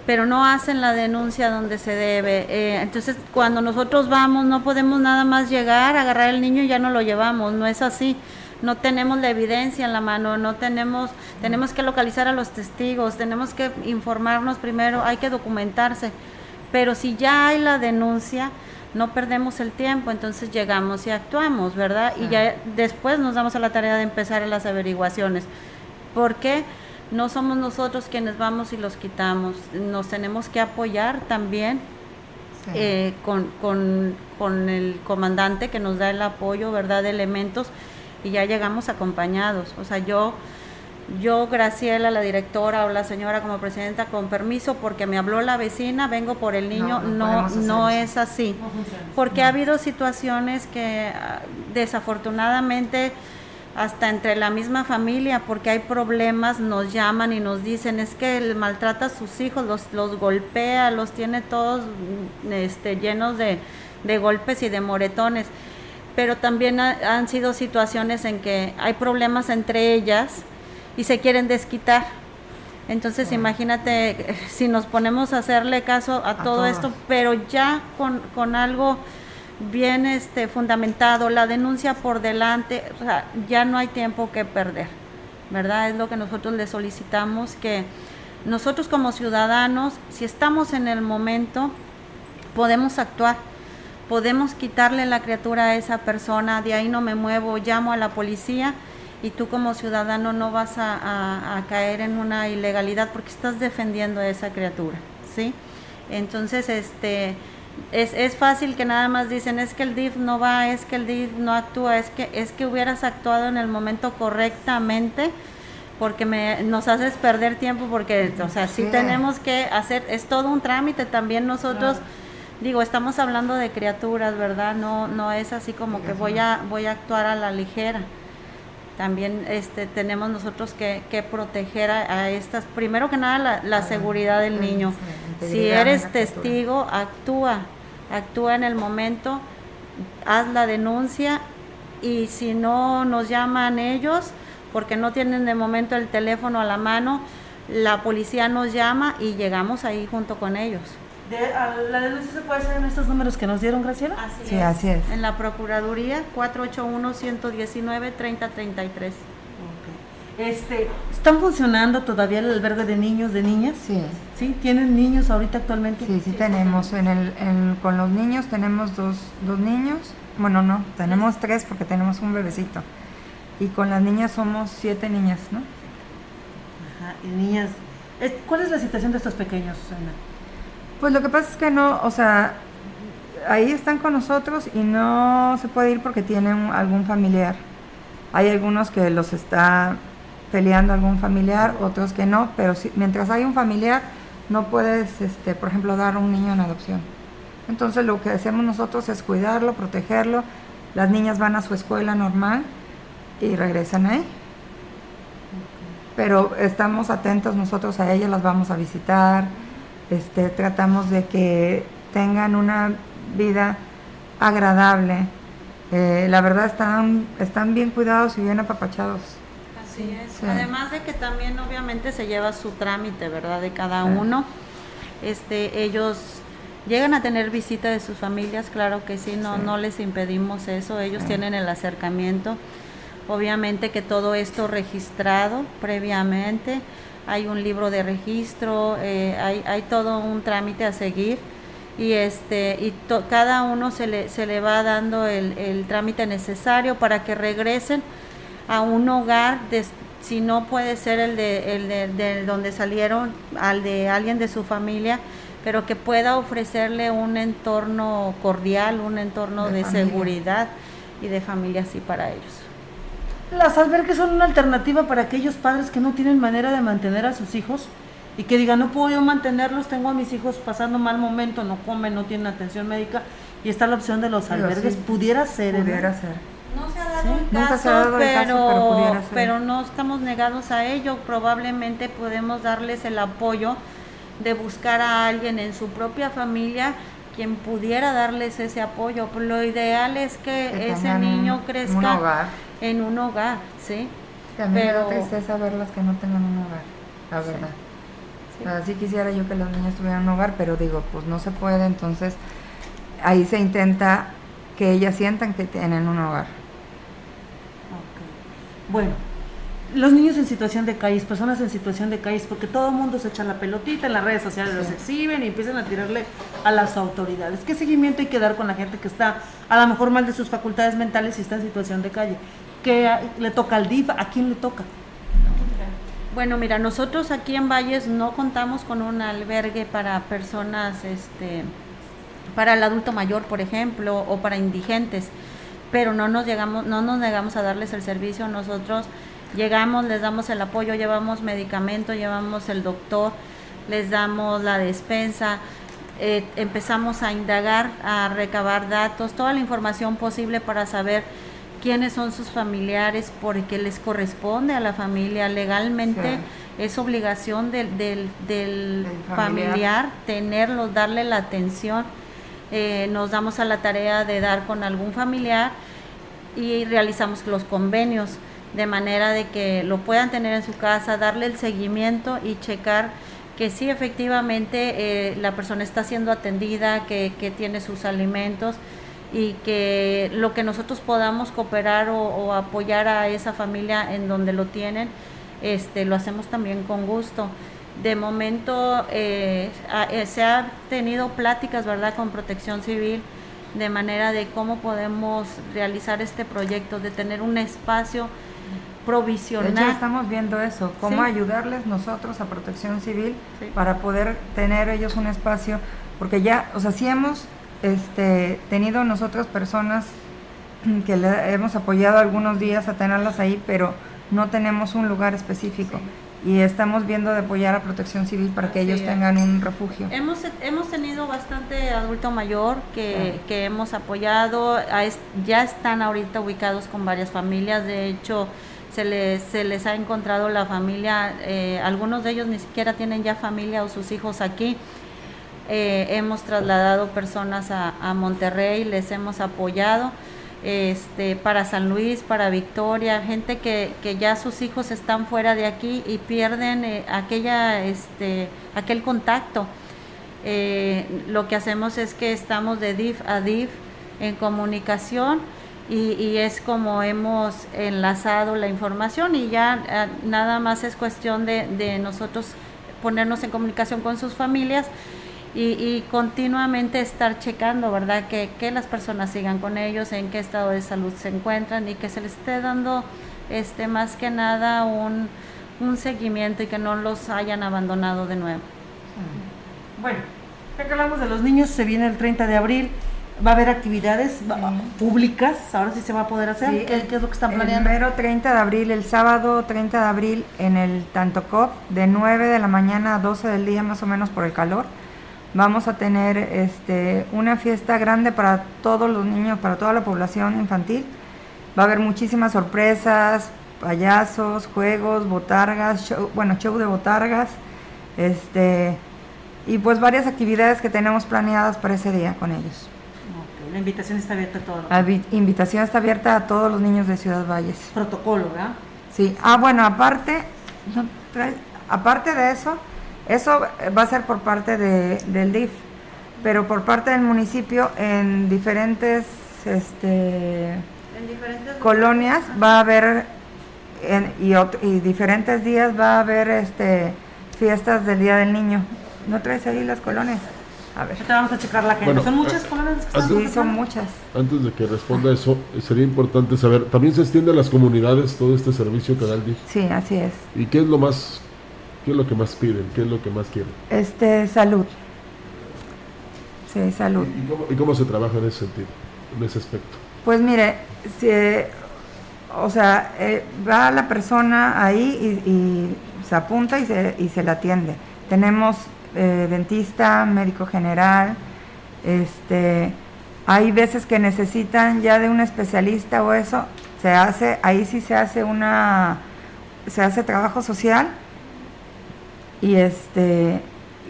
Pero no hacen la denuncia donde se debe. Eh, entonces, cuando nosotros vamos, no podemos nada más llegar, agarrar el niño y ya no lo llevamos. No es así. No tenemos la evidencia en la mano, no tenemos, tenemos que localizar a los testigos, tenemos que informarnos primero, hay que documentarse. Pero si ya hay la denuncia, no perdemos el tiempo, entonces llegamos y actuamos, ¿verdad? Y ya después nos damos a la tarea de empezar las averiguaciones. ¿Por qué? No somos nosotros quienes vamos y los quitamos, nos tenemos que apoyar también Sí. eh, con, con- con el comandante que nos da el apoyo, ¿verdad? De elementos y ya llegamos acompañados. O sea, yo, yo, Graciela, la directora o la señora como presidenta, con permiso, porque me habló la vecina, vengo por el niño, no no, es así. Porque ha habido situaciones que ah, desafortunadamente hasta entre la misma familia, porque hay problemas, nos llaman y nos dicen, es que él maltrata a sus hijos, los, los golpea, los tiene todos mm, este, llenos de, de golpes y de moretones. Pero también ha- han sido situaciones en que hay problemas entre ellas y se quieren desquitar. Entonces imagínate eh, si nos ponemos a hacerle caso a, todo todas. esto, pero ya con, con algo bien este fundamentado, la denuncia por delante, ya no hay tiempo que perder, ¿verdad? Es lo que nosotros le solicitamos que nosotros como ciudadanos, si estamos en el momento, podemos actuar, podemos quitarle la criatura a esa persona, de ahí no me muevo, llamo a la policía y tú como ciudadano no vas a- a caer en una ilegalidad porque estás defendiendo a esa criatura, ¿sí? Entonces, este, es, es fácil que nada más dicen, es que el DIF no va, es que el DIF no actúa, es que, es que hubieras actuado en el momento correctamente porque me, nos haces perder tiempo porque, o sea, sí Sí. tenemos que hacer, es todo un trámite también nosotros, digo, estamos hablando de criaturas, ¿verdad? No, no es así como que voy a, voy a actuar a la ligera. También este, tenemos nosotros que, que proteger a, a estas, primero que nada, la, la seguridad del niño. la Si eres testigo, actúa, actúa en el momento, haz la denuncia y si no nos llaman ellos, porque no tienen de momento el teléfono a la mano, la policía nos llama y llegamos ahí junto con ellos. De, a la denuncia se puede hacer en estos números que nos dieron, Graciela. Así Sí, así es. En la Procuraduría 481-119-3033. Este, ¿Están funcionando todavía el albergue de niños, de niñas? Sí. ¿Sí? ¿Tienen niños ahorita actualmente? Sí, sí tenemos. En el, en- con los niños tenemos dos, dos niños. Bueno, no, tenemos tres porque tenemos un bebecito. Y con las niñas somos siete niñas, ¿no? Ajá, y niñas. ¿Cuál es la situación de estos pequeños, Susana? Pues lo que pasa es que no, o sea, ahí están con nosotros y no se puede ir porque tienen algún familiar. Hay algunos que los está peleando algún familiar, otros que no, pero si- mientras hay un familiar no puedes, este, por ejemplo, dar a un niño en adopción. Entonces lo que hacemos nosotros es cuidarlo, protegerlo. Las niñas van a su escuela normal y regresan ahí. Pero estamos atentos nosotros a ellas, las vamos a visitar, este, tratamos de que tengan una vida agradable. Eh, la verdad están, están bien cuidados y bien apapachados. Así es. Sí. Además de que también obviamente se lleva su trámite, ¿verdad? De cada Sí. uno. Este, ellos llegan a tener visita de sus familias, claro que sí, no, Sí. no les impedimos eso, ellos tienen el acercamiento. Obviamente que todo esto registrado previamente, hay un libro de registro, eh, hay, hay todo un trámite a seguir y este y to- cada uno se le, se le va dando el, el trámite necesario para que regresen a un hogar des- si no puede ser el de, el de, de donde salieron al de alguien de su familia pero que pueda ofrecerle un entorno cordial un entorno De de, seguridad y de familia así para ellos Las albergues son una alternativa para aquellos padres que no tienen manera de mantener a sus hijos y que digan, no puedo yo mantenerlos, tengo a mis hijos pasando mal momento, no comen, no tienen atención médica y está la opción de los Pero albergues. sí, pudiera ser, ¿eh? Pudiera ser. No se ha dado ¿Sí? el Nunca caso, se ha dado el caso, pero, pero pudiera ser. pero no estamos negados a ello. Probablemente podemos darles el apoyo de buscar a alguien en su propia familia quien pudiera darles ese apoyo. Lo ideal es que, Que ese niño un crezca hogar. En un hogar, ¿sí? También me da Pero- tristeza verlas que no tengan un hogar, la verdad. Sí. O sea, sí quisiera yo que los niños tuvieran un hogar, pero digo, pues no se puede, entonces ahí se intenta que ellas sientan que tienen un hogar. Bueno, los niños en situación de calles, personas en situación de calles, porque todo el mundo se echa la pelotita, en las redes sociales los exhiben y empiezan a tirarle a las autoridades. ¿Qué seguimiento hay que dar con la gente que está a lo mejor mal de sus facultades mentales y está en situación de calle? ¿Qué a- le toca al DIF? ¿A quién le toca? Bueno, mira, nosotros aquí en Valles no contamos con un albergue para personas, este, para el adulto mayor, por ejemplo, o para indigentes, pero no nos llegamos, no nos negamos a darles el servicio. Nosotros llegamos, les damos el apoyo, llevamos medicamento, llevamos el doctor, les damos la despensa, eh, empezamos a indagar, a recabar datos, toda la información posible para saber quiénes son sus familiares, porque les corresponde a la familia legalmente, es obligación del, del, del familiar. familiar tenerlos, darle la atención. Eh, nos damos a la tarea de dar con algún familiar y realizamos los convenios de manera de que lo puedan tener en su casa, darle el seguimiento y checar que sí efectivamente eh, la persona está siendo atendida, que, que tiene sus alimentos y que lo que nosotros podamos cooperar o, o apoyar a esa familia en donde lo tienen, este, lo hacemos también con gusto. De momento eh, eh, se han tenido pláticas, ¿verdad?, con Protección Civil de manera de cómo podemos realizar este proyecto, de tener un espacio De hecho, provisional. estamos viendo eso, cómo Sí. ayudarles nosotros a Protección Civil para poder tener ellos un espacio, porque ya, o sea, sí hemos este, tenido nosotros personas que le hemos apoyado algunos días a tenerlas ahí, pero no tenemos un lugar específico. Y estamos viendo de apoyar a Protección Civil para que Así ellos es. tengan un refugio. Hemos, hemos tenido bastante adulto mayor que, Sí. que hemos apoyado, a ya están ahorita ubicados con varias familias, de hecho se les, se les ha encontrado la familia, eh, algunos de ellos ni siquiera tienen ya familia o sus hijos aquí. Eh, hemos trasladado personas a, Monterrey, les hemos apoyado. este, para San Luis, para Victoria, gente que, ya sus hijos están fuera de aquí y pierden eh, aquella, este, aquel contacto. Eh, lo que hacemos es que estamos de DIF a DIF en comunicación y, es como hemos enlazado la información y ya eh, nada más es cuestión de nosotros ponernos en comunicación con sus familias y, y continuamente estar checando, ¿verdad? Que, que las personas sigan con ellos, en qué estado de salud se encuentran y que se les esté dando este más que nada un, un seguimiento y que no los hayan abandonado de nuevo. Bueno, ya que hablamos de los niños, se viene el 30 de abril, va a haber actividades públicas, ahora sí se va a poder hacer. Sí, ¿Qué, qué es lo que están El planeando? mero 30 de abril, el sábado 30 de abril, en el Tantocop, de 9 de la mañana a 12 del día, más o menos por el calor, vamos a tener este, una fiesta grande para todos los niños, para toda la población infantil. Va a haber muchísimas sorpresas, payasos, juegos, botargas, show- bueno, show de botargas, este, y pues varias actividades que tenemos planeadas para ese día con ellos. La invitación está abierta a todos. La vi- invitación está abierta a todos los niños de Ciudad Valles. Protocolo, ¿verdad? Sí. Ah, bueno, aparte, no, aparte de eso, eso va a ser por parte de, del DIF, pero por parte del municipio en diferentes este, En diferentes colonias va a haber en- y, diferentes días va a haber este fiestas del Día del Niño. ¿No traes ahí las colonias? A ver. Ahorita vamos a checar la gente. Bueno, ¿Son muchas eh, colonias que están antes- Sí, son muchas. Antes de que responda eso, sería importante saber, ¿también se extiende a las comunidades todo este servicio que da el DIF? Sí, así es. ¿Y qué es lo más, qué es lo que más piden? ¿Qué es lo que más quieren? Este, salud. Sí, salud. ¿Y cómo, y cómo se trabaja en ese sentido, en ese aspecto? Pues mire, si, o sea, eh, va la persona ahí y, y se apunta y se, y se le atiende. Tenemos eh, dentista, médico general, este, hay veces que necesitan ya de un especialista o eso, se hace, ahí sí se hace una, se hace trabajo social y este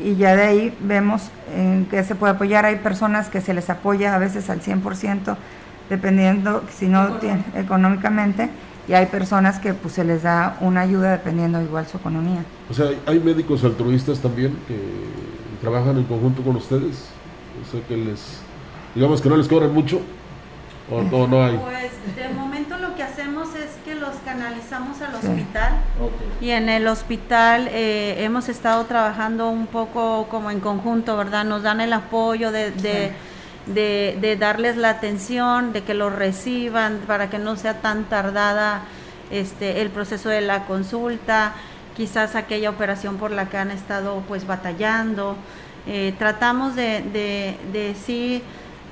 y ya de ahí vemos en qué se puede apoyar. Hay personas que se les apoya a veces al 100%, dependiendo si no tiene económicamente, y hay personas que pues se les da una ayuda dependiendo igual su economía. O sea, ¿hay- ¿hay médicos altruistas también que trabajan en conjunto con ustedes? O sea, que les, digamos que no les cobran mucho, o, o no hay. Pues de momento lo que hacemos es que los canalizamos al Sí. hospital y en el hospital eh, hemos estado trabajando un poco como en conjunto, ¿verdad? Nos dan el apoyo de, de, de- de darles la atención, de que los reciban para que no sea tan tardada este, el proceso de la consulta, quizás aquella operación por la que han estado pues batallando. Eh, tratamos de, de, de sí,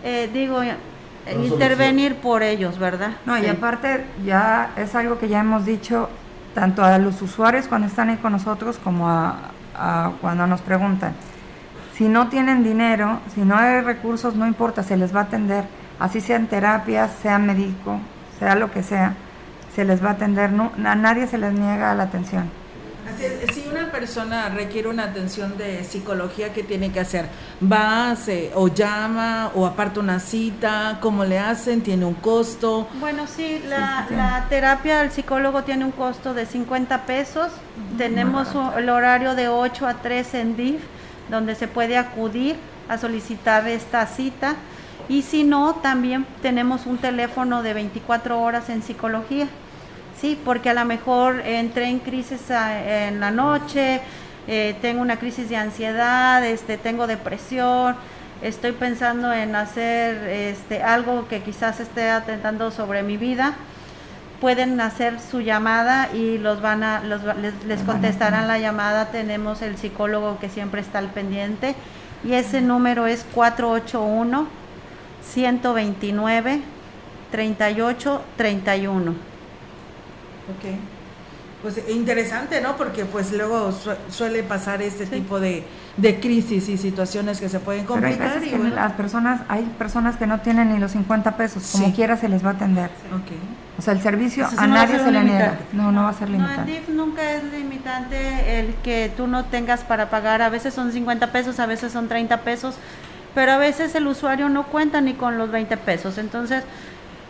eh, digo, intervenir por ellos, ¿verdad? No, y Sí. aparte ya es algo que ya hemos dicho tanto a los usuarios cuando están ahí con nosotros como a, a cuando nos preguntan. Si no tienen dinero, si no hay recursos, no importa, se les va a atender. Así sean terapias, sea médico, sea lo que sea, se les va a atender. No, a nadie se les niega la atención. Así es, una persona requiere una atención de psicología, ¿qué tiene que hacer? ¿Va se- o llama o aparta una cita? ¿Cómo le hacen? ¿Tiene un costo? Bueno, sí, la, la terapia del psicólogo tiene un costo de 50 pesos. Tenemos un- el horario de 8 a 3 en DIF, donde se puede acudir a solicitar esta cita. Y si no, también tenemos un teléfono de 24 horas en psicología. Sí, porque a lo mejor entré en crisis a- en la noche, eh, tengo una crisis de ansiedad, este, tengo depresión, estoy pensando en hacer este, algo que quizás esté atentando sobre mi vida. Pueden hacer su llamada y los van a, los les, les contestarán la llamada. Tenemos el psicólogo que siempre está al pendiente y ese número es 481 129 38 31. Ok. Pues interesante, ¿no? Porque pues luego su- suele pasar este tipo de, de crisis y situaciones que se pueden Pero hay complicar. veces y que bueno, las personas, hay personas que no tienen ni los 50 pesos, como Sí. quiera se les va a atender. ok. O sea, el servicio Entonces, a no va a nadie ser se le niega. limitante. No, no va a ser No, en limitante. DIF nunca es limitante el que tú no tengas para pagar. A veces son 50 pesos, a veces son 30 pesos, pero a veces el usuario no cuenta ni con los 20 pesos. Entonces,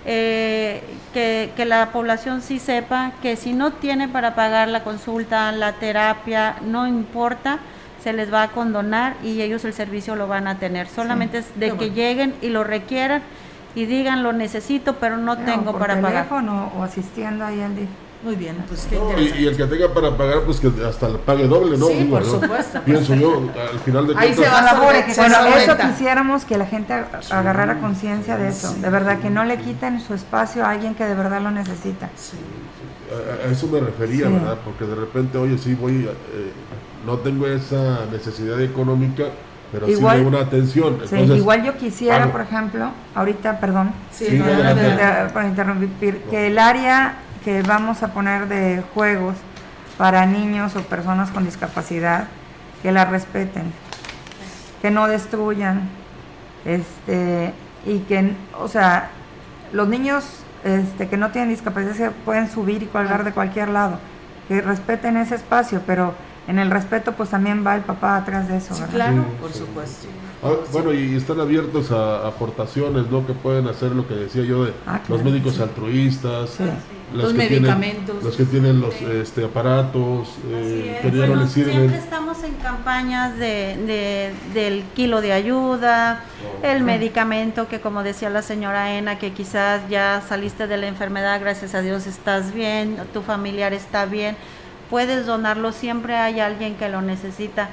eh, que, que la población sí sepa que si no tiene para pagar la consulta, la terapia, no importa, se les va a condonar y ellos el servicio lo van a tener. Solamente es de que bueno. lleguen y lo requieran y digan lo necesito, pero no tengo por para pagar. teléfono o asistiendo ahí al. Muy bien, pues qué No, interesante. y, y el que tenga para pagar, pues que hasta le pague doble, ¿no? Sí, por ¿no? supuesto, Pienso yo, al final de Ahí se va a sobre- que se bueno, eso quisiéramos que la gente ag- agarrara conciencia de eso, de verdad, que no le quiten su espacio a alguien que de verdad lo necesita. A, a eso me refería, Sí. ¿verdad? Porque de repente, oye, sí, voy, eh, no tengo esa necesidad económica, pero Igual- sí una atención. Sí, Entonces, igual yo quisiera, pago. por ejemplo, ahorita, perdón, Sí, Sí, no. Inter- para interrumpir, que el área que vamos a poner de juegos para niños o personas con discapacidad, que la respeten, que no destruyan, este, y que, o sea, los niños este, que no tienen discapacidad se pueden subir y colgar de cualquier lado, que respeten ese espacio, pero en el respeto pues también va el papá atrás de eso, Sí, ¿verdad? claro, Sí, por sí. supuesto. Ah, bueno, y están abiertos a aportaciones, ¿no? Que pueden hacer lo que decía yo de Ah, los médicos sí. altruistas, Los que medicamentos. tienen, los que tienen los este, aparatos, eh, que ya no les sirven. siempre estamos en campañas de, de- del kilo de ayuda, el medicamento que como decía la señora Ena, que quizás ya saliste de la enfermedad, gracias a Dios estás bien, tu familiar está bien, puedes donarlo, siempre hay alguien que lo necesita.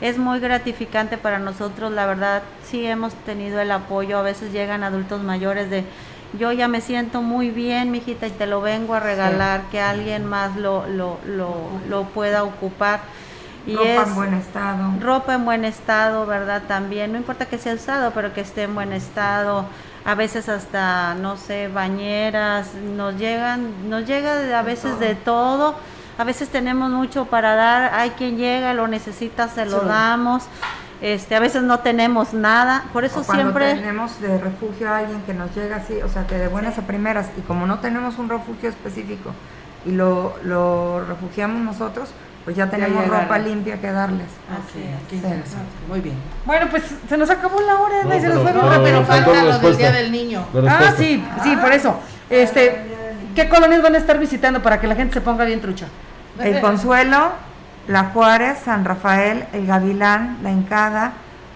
Es muy gratificante para nosotros, la verdad, sí hemos tenido el apoyo, a veces llegan adultos mayores de yo ya me siento muy bien, mijita, y te lo vengo a regalar, que alguien más lo, lo, lo, lo pueda ocupar. Y Ropa es en buen estado. ropa en buen estado, ¿verdad? También, no importa que sea usado, pero que esté en buen estado. A veces hasta, no sé, bañeras, nos llegan, nos llega a veces de todo. A veces tenemos mucho para dar, hay quien llega, lo necesita, se lo Sí. damos. Este, a veces no tenemos nada, por eso O cuando siempre tenemos de refugio a alguien que nos llega así, o sea, que de buenas a primeras, y como no tenemos un refugio específico y lo, lo refugiamos nosotros, pues ya tenemos ropa limpia que darles. Ok, qué Sí. interesante. Muy bien. Bueno, pues se nos acabó la hora, No, y se nos pero- fue pero- rápido. pero falta la respuesta. del Niño. Ah, sí, sí, por eso. Este, ¿qué colonias van a estar visitando para que la gente se ponga bien trucha? El Consuelo, La Juárez, San Rafael, El Gavilán, La Encada,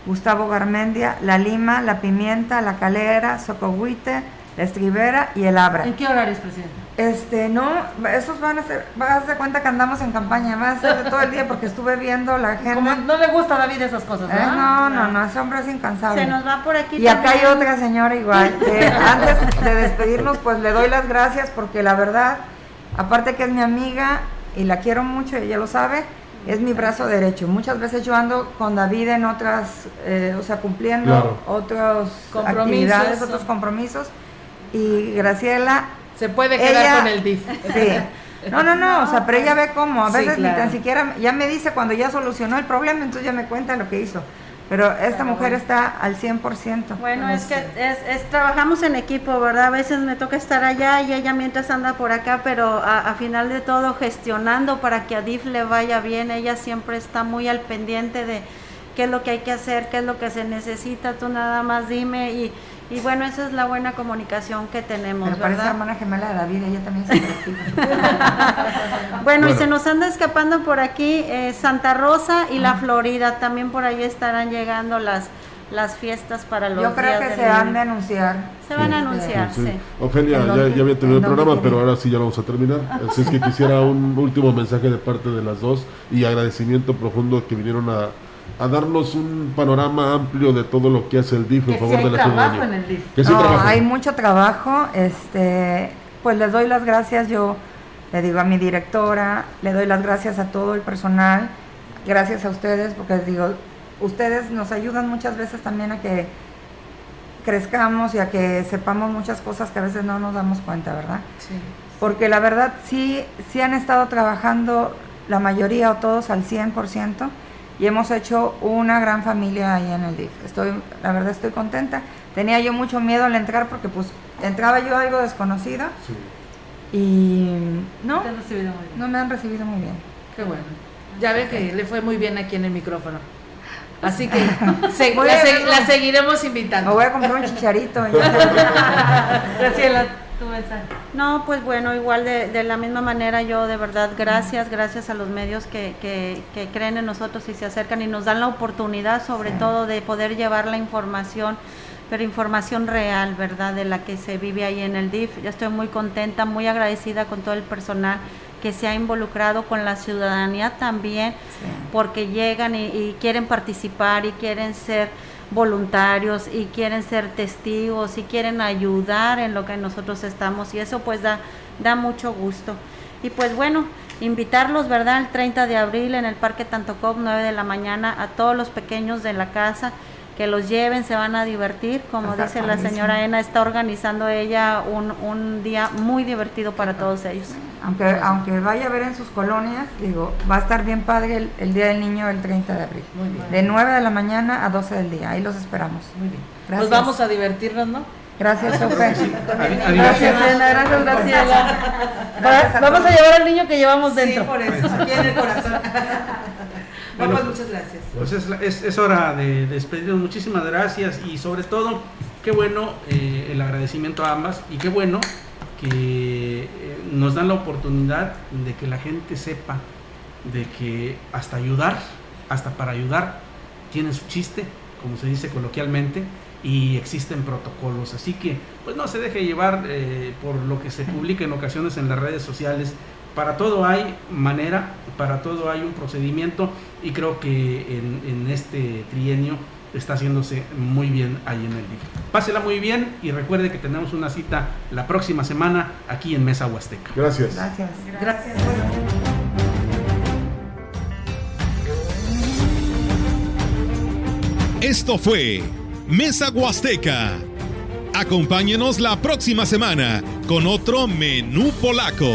Gustavo Garmendia, La Lima, La Pimienta, La Calera, Socohuite, La Estribera y El Abra. ¿En qué horarios, presidente? Este, no, esos van a ser, vas de cuenta que andamos en campaña, va a ser de todo el día porque estuve viendo la. Como no le gusta a David esas cosas, Eh, ¿verdad? no, no, no, ese hombre es incansable. se nos va por aquí. Y acá hay otra señora igual. que antes de despedirnos, pues le doy las gracias porque la verdad, aparte que es mi amiga y la quiero mucho, ella lo sabe, es mi brazo derecho. Muchas veces yo ando con David en otras, eh, o sea, cumpliendo Claro. otros Compromisos. actividades, otros compromisos. Y Graciela, Se puede quedar Ella- con el DIF. sí. No, no, no, o sea, pero ella ve cómo, a Sí, veces ni tan siquiera, ya me dice cuando ya solucionó el problema, entonces ya me cuenta lo que hizo. Pero esta mujer está al 100%. Bueno, es que es, es- trabajamos en equipo, ¿verdad? A veces me toca estar allá y ella mientras anda por acá, pero a, a final de todo gestionando para que a DIF le vaya bien. Ella siempre está muy al pendiente de qué es lo que hay que hacer, qué es lo que se necesita. Tú nada más dime y, y bueno, esa es la buena comunicación que tenemos, Pero parece ¿verdad? hermana gemela de David, ella también se practica. Bueno, y Bueno. se nos anda escapando por aquí eh, Santa Rosa y la Florida. También por ahí estarán llegando las, las fiestas para los Yo creo días que se niño. han de anunciar. Se van a anunciar, Sí. sí. Ofelia, ¿En ya, había terminado el programa, pero ahora sí ya vamos a terminar. Así es que quisiera un último mensaje de parte de las dos y agradecimiento profundo que vinieron a, a darnos un panorama amplio de todo lo que hace el DIF en favor hay de la trabajo ciudadanía. en el DIF. Que no, hay mucho trabajo. Este, pues les doy las gracias. Yo le digo a mi directora, le doy las gracias a todo el personal, gracias a ustedes, porque les digo, ustedes nos ayudan muchas veces también a que crezcamos y a que sepamos muchas cosas que a veces no nos damos cuenta, ¿verdad? Sí. Porque la verdad sí, sí han estado trabajando la mayoría o todos al 100% y hemos hecho una gran familia ahí en el DIF. Estoy, la verdad estoy contenta. Tenía yo mucho miedo al entrar porque pues entraba yo algo desconocido y no, Te han recibido muy bien. no me han recibido muy bien. Qué bueno. Ya ve que le fue muy bien aquí en el micrófono. Así que se- la, se- seguiremos invitando. Me voy a comprar un chicharito. Graciela, tu mensaje. No, pues bueno, igual de, de la misma manera yo de verdad gracias, gracias a los medios que, que, que creen en nosotros y se acercan y nos dan la oportunidad sobre todo de poder llevar la información, pero información real, ¿verdad? De la que se vive ahí en el DIF. Yo estoy muy contenta, muy agradecida con todo el personal que se ha involucrado con la ciudadanía también, porque llegan y, y quieren participar y quieren ser voluntarios y quieren ser testigos y quieren ayudar en lo que nosotros estamos y eso pues da, da mucho gusto. Y pues bueno, invitarlos, ¿verdad? El 30 de abril en el Parque Tantocop, 9 de la mañana, a todos los pequeños de la casa que los lleven, se van a divertir. Como dice la señora Ena, está organizando ella un, un día muy divertido para todos ellos. Aunque, aunque vaya a ver en sus colonias, digo, va a estar bien padre el, el Día del Niño el 30 de abril. Muy bien. De 9 de la mañana a 12 del día. Ahí los esperamos. Muy bien. Gracias. Pues vamos a divertirnos, ¿no? Gracias, Sofe. Gracias, Elena. Gracias, Graciela. Va- Vamos a llevar al niño que llevamos dentro. Sí, por eso, aquí en el corazón. Bueno, pues muchas gracias. Pues es, la- es, es hora de despedirnos. Muchísimas gracias y sobre todo, qué bueno eh, el agradecimiento a ambas y qué bueno que nos dan la oportunidad de que la gente sepa de que hasta ayudar, hasta para ayudar, tiene su chiste, como se dice coloquialmente, y existen protocolos. Así que, pues no se deje llevar eh, por lo que se publica en ocasiones en las redes sociales. Para todo hay manera, para todo hay un procedimiento y creo que en, en este trienio está haciéndose muy bien ahí en el DIF. Pásela muy bien y recuerde que tenemos una cita la próxima semana aquí en Mesa Huasteca. Gracias. Gracias. Gracias. Esto fue Mesa Huasteca. Acompáñenos la próxima semana con otro menú polaco.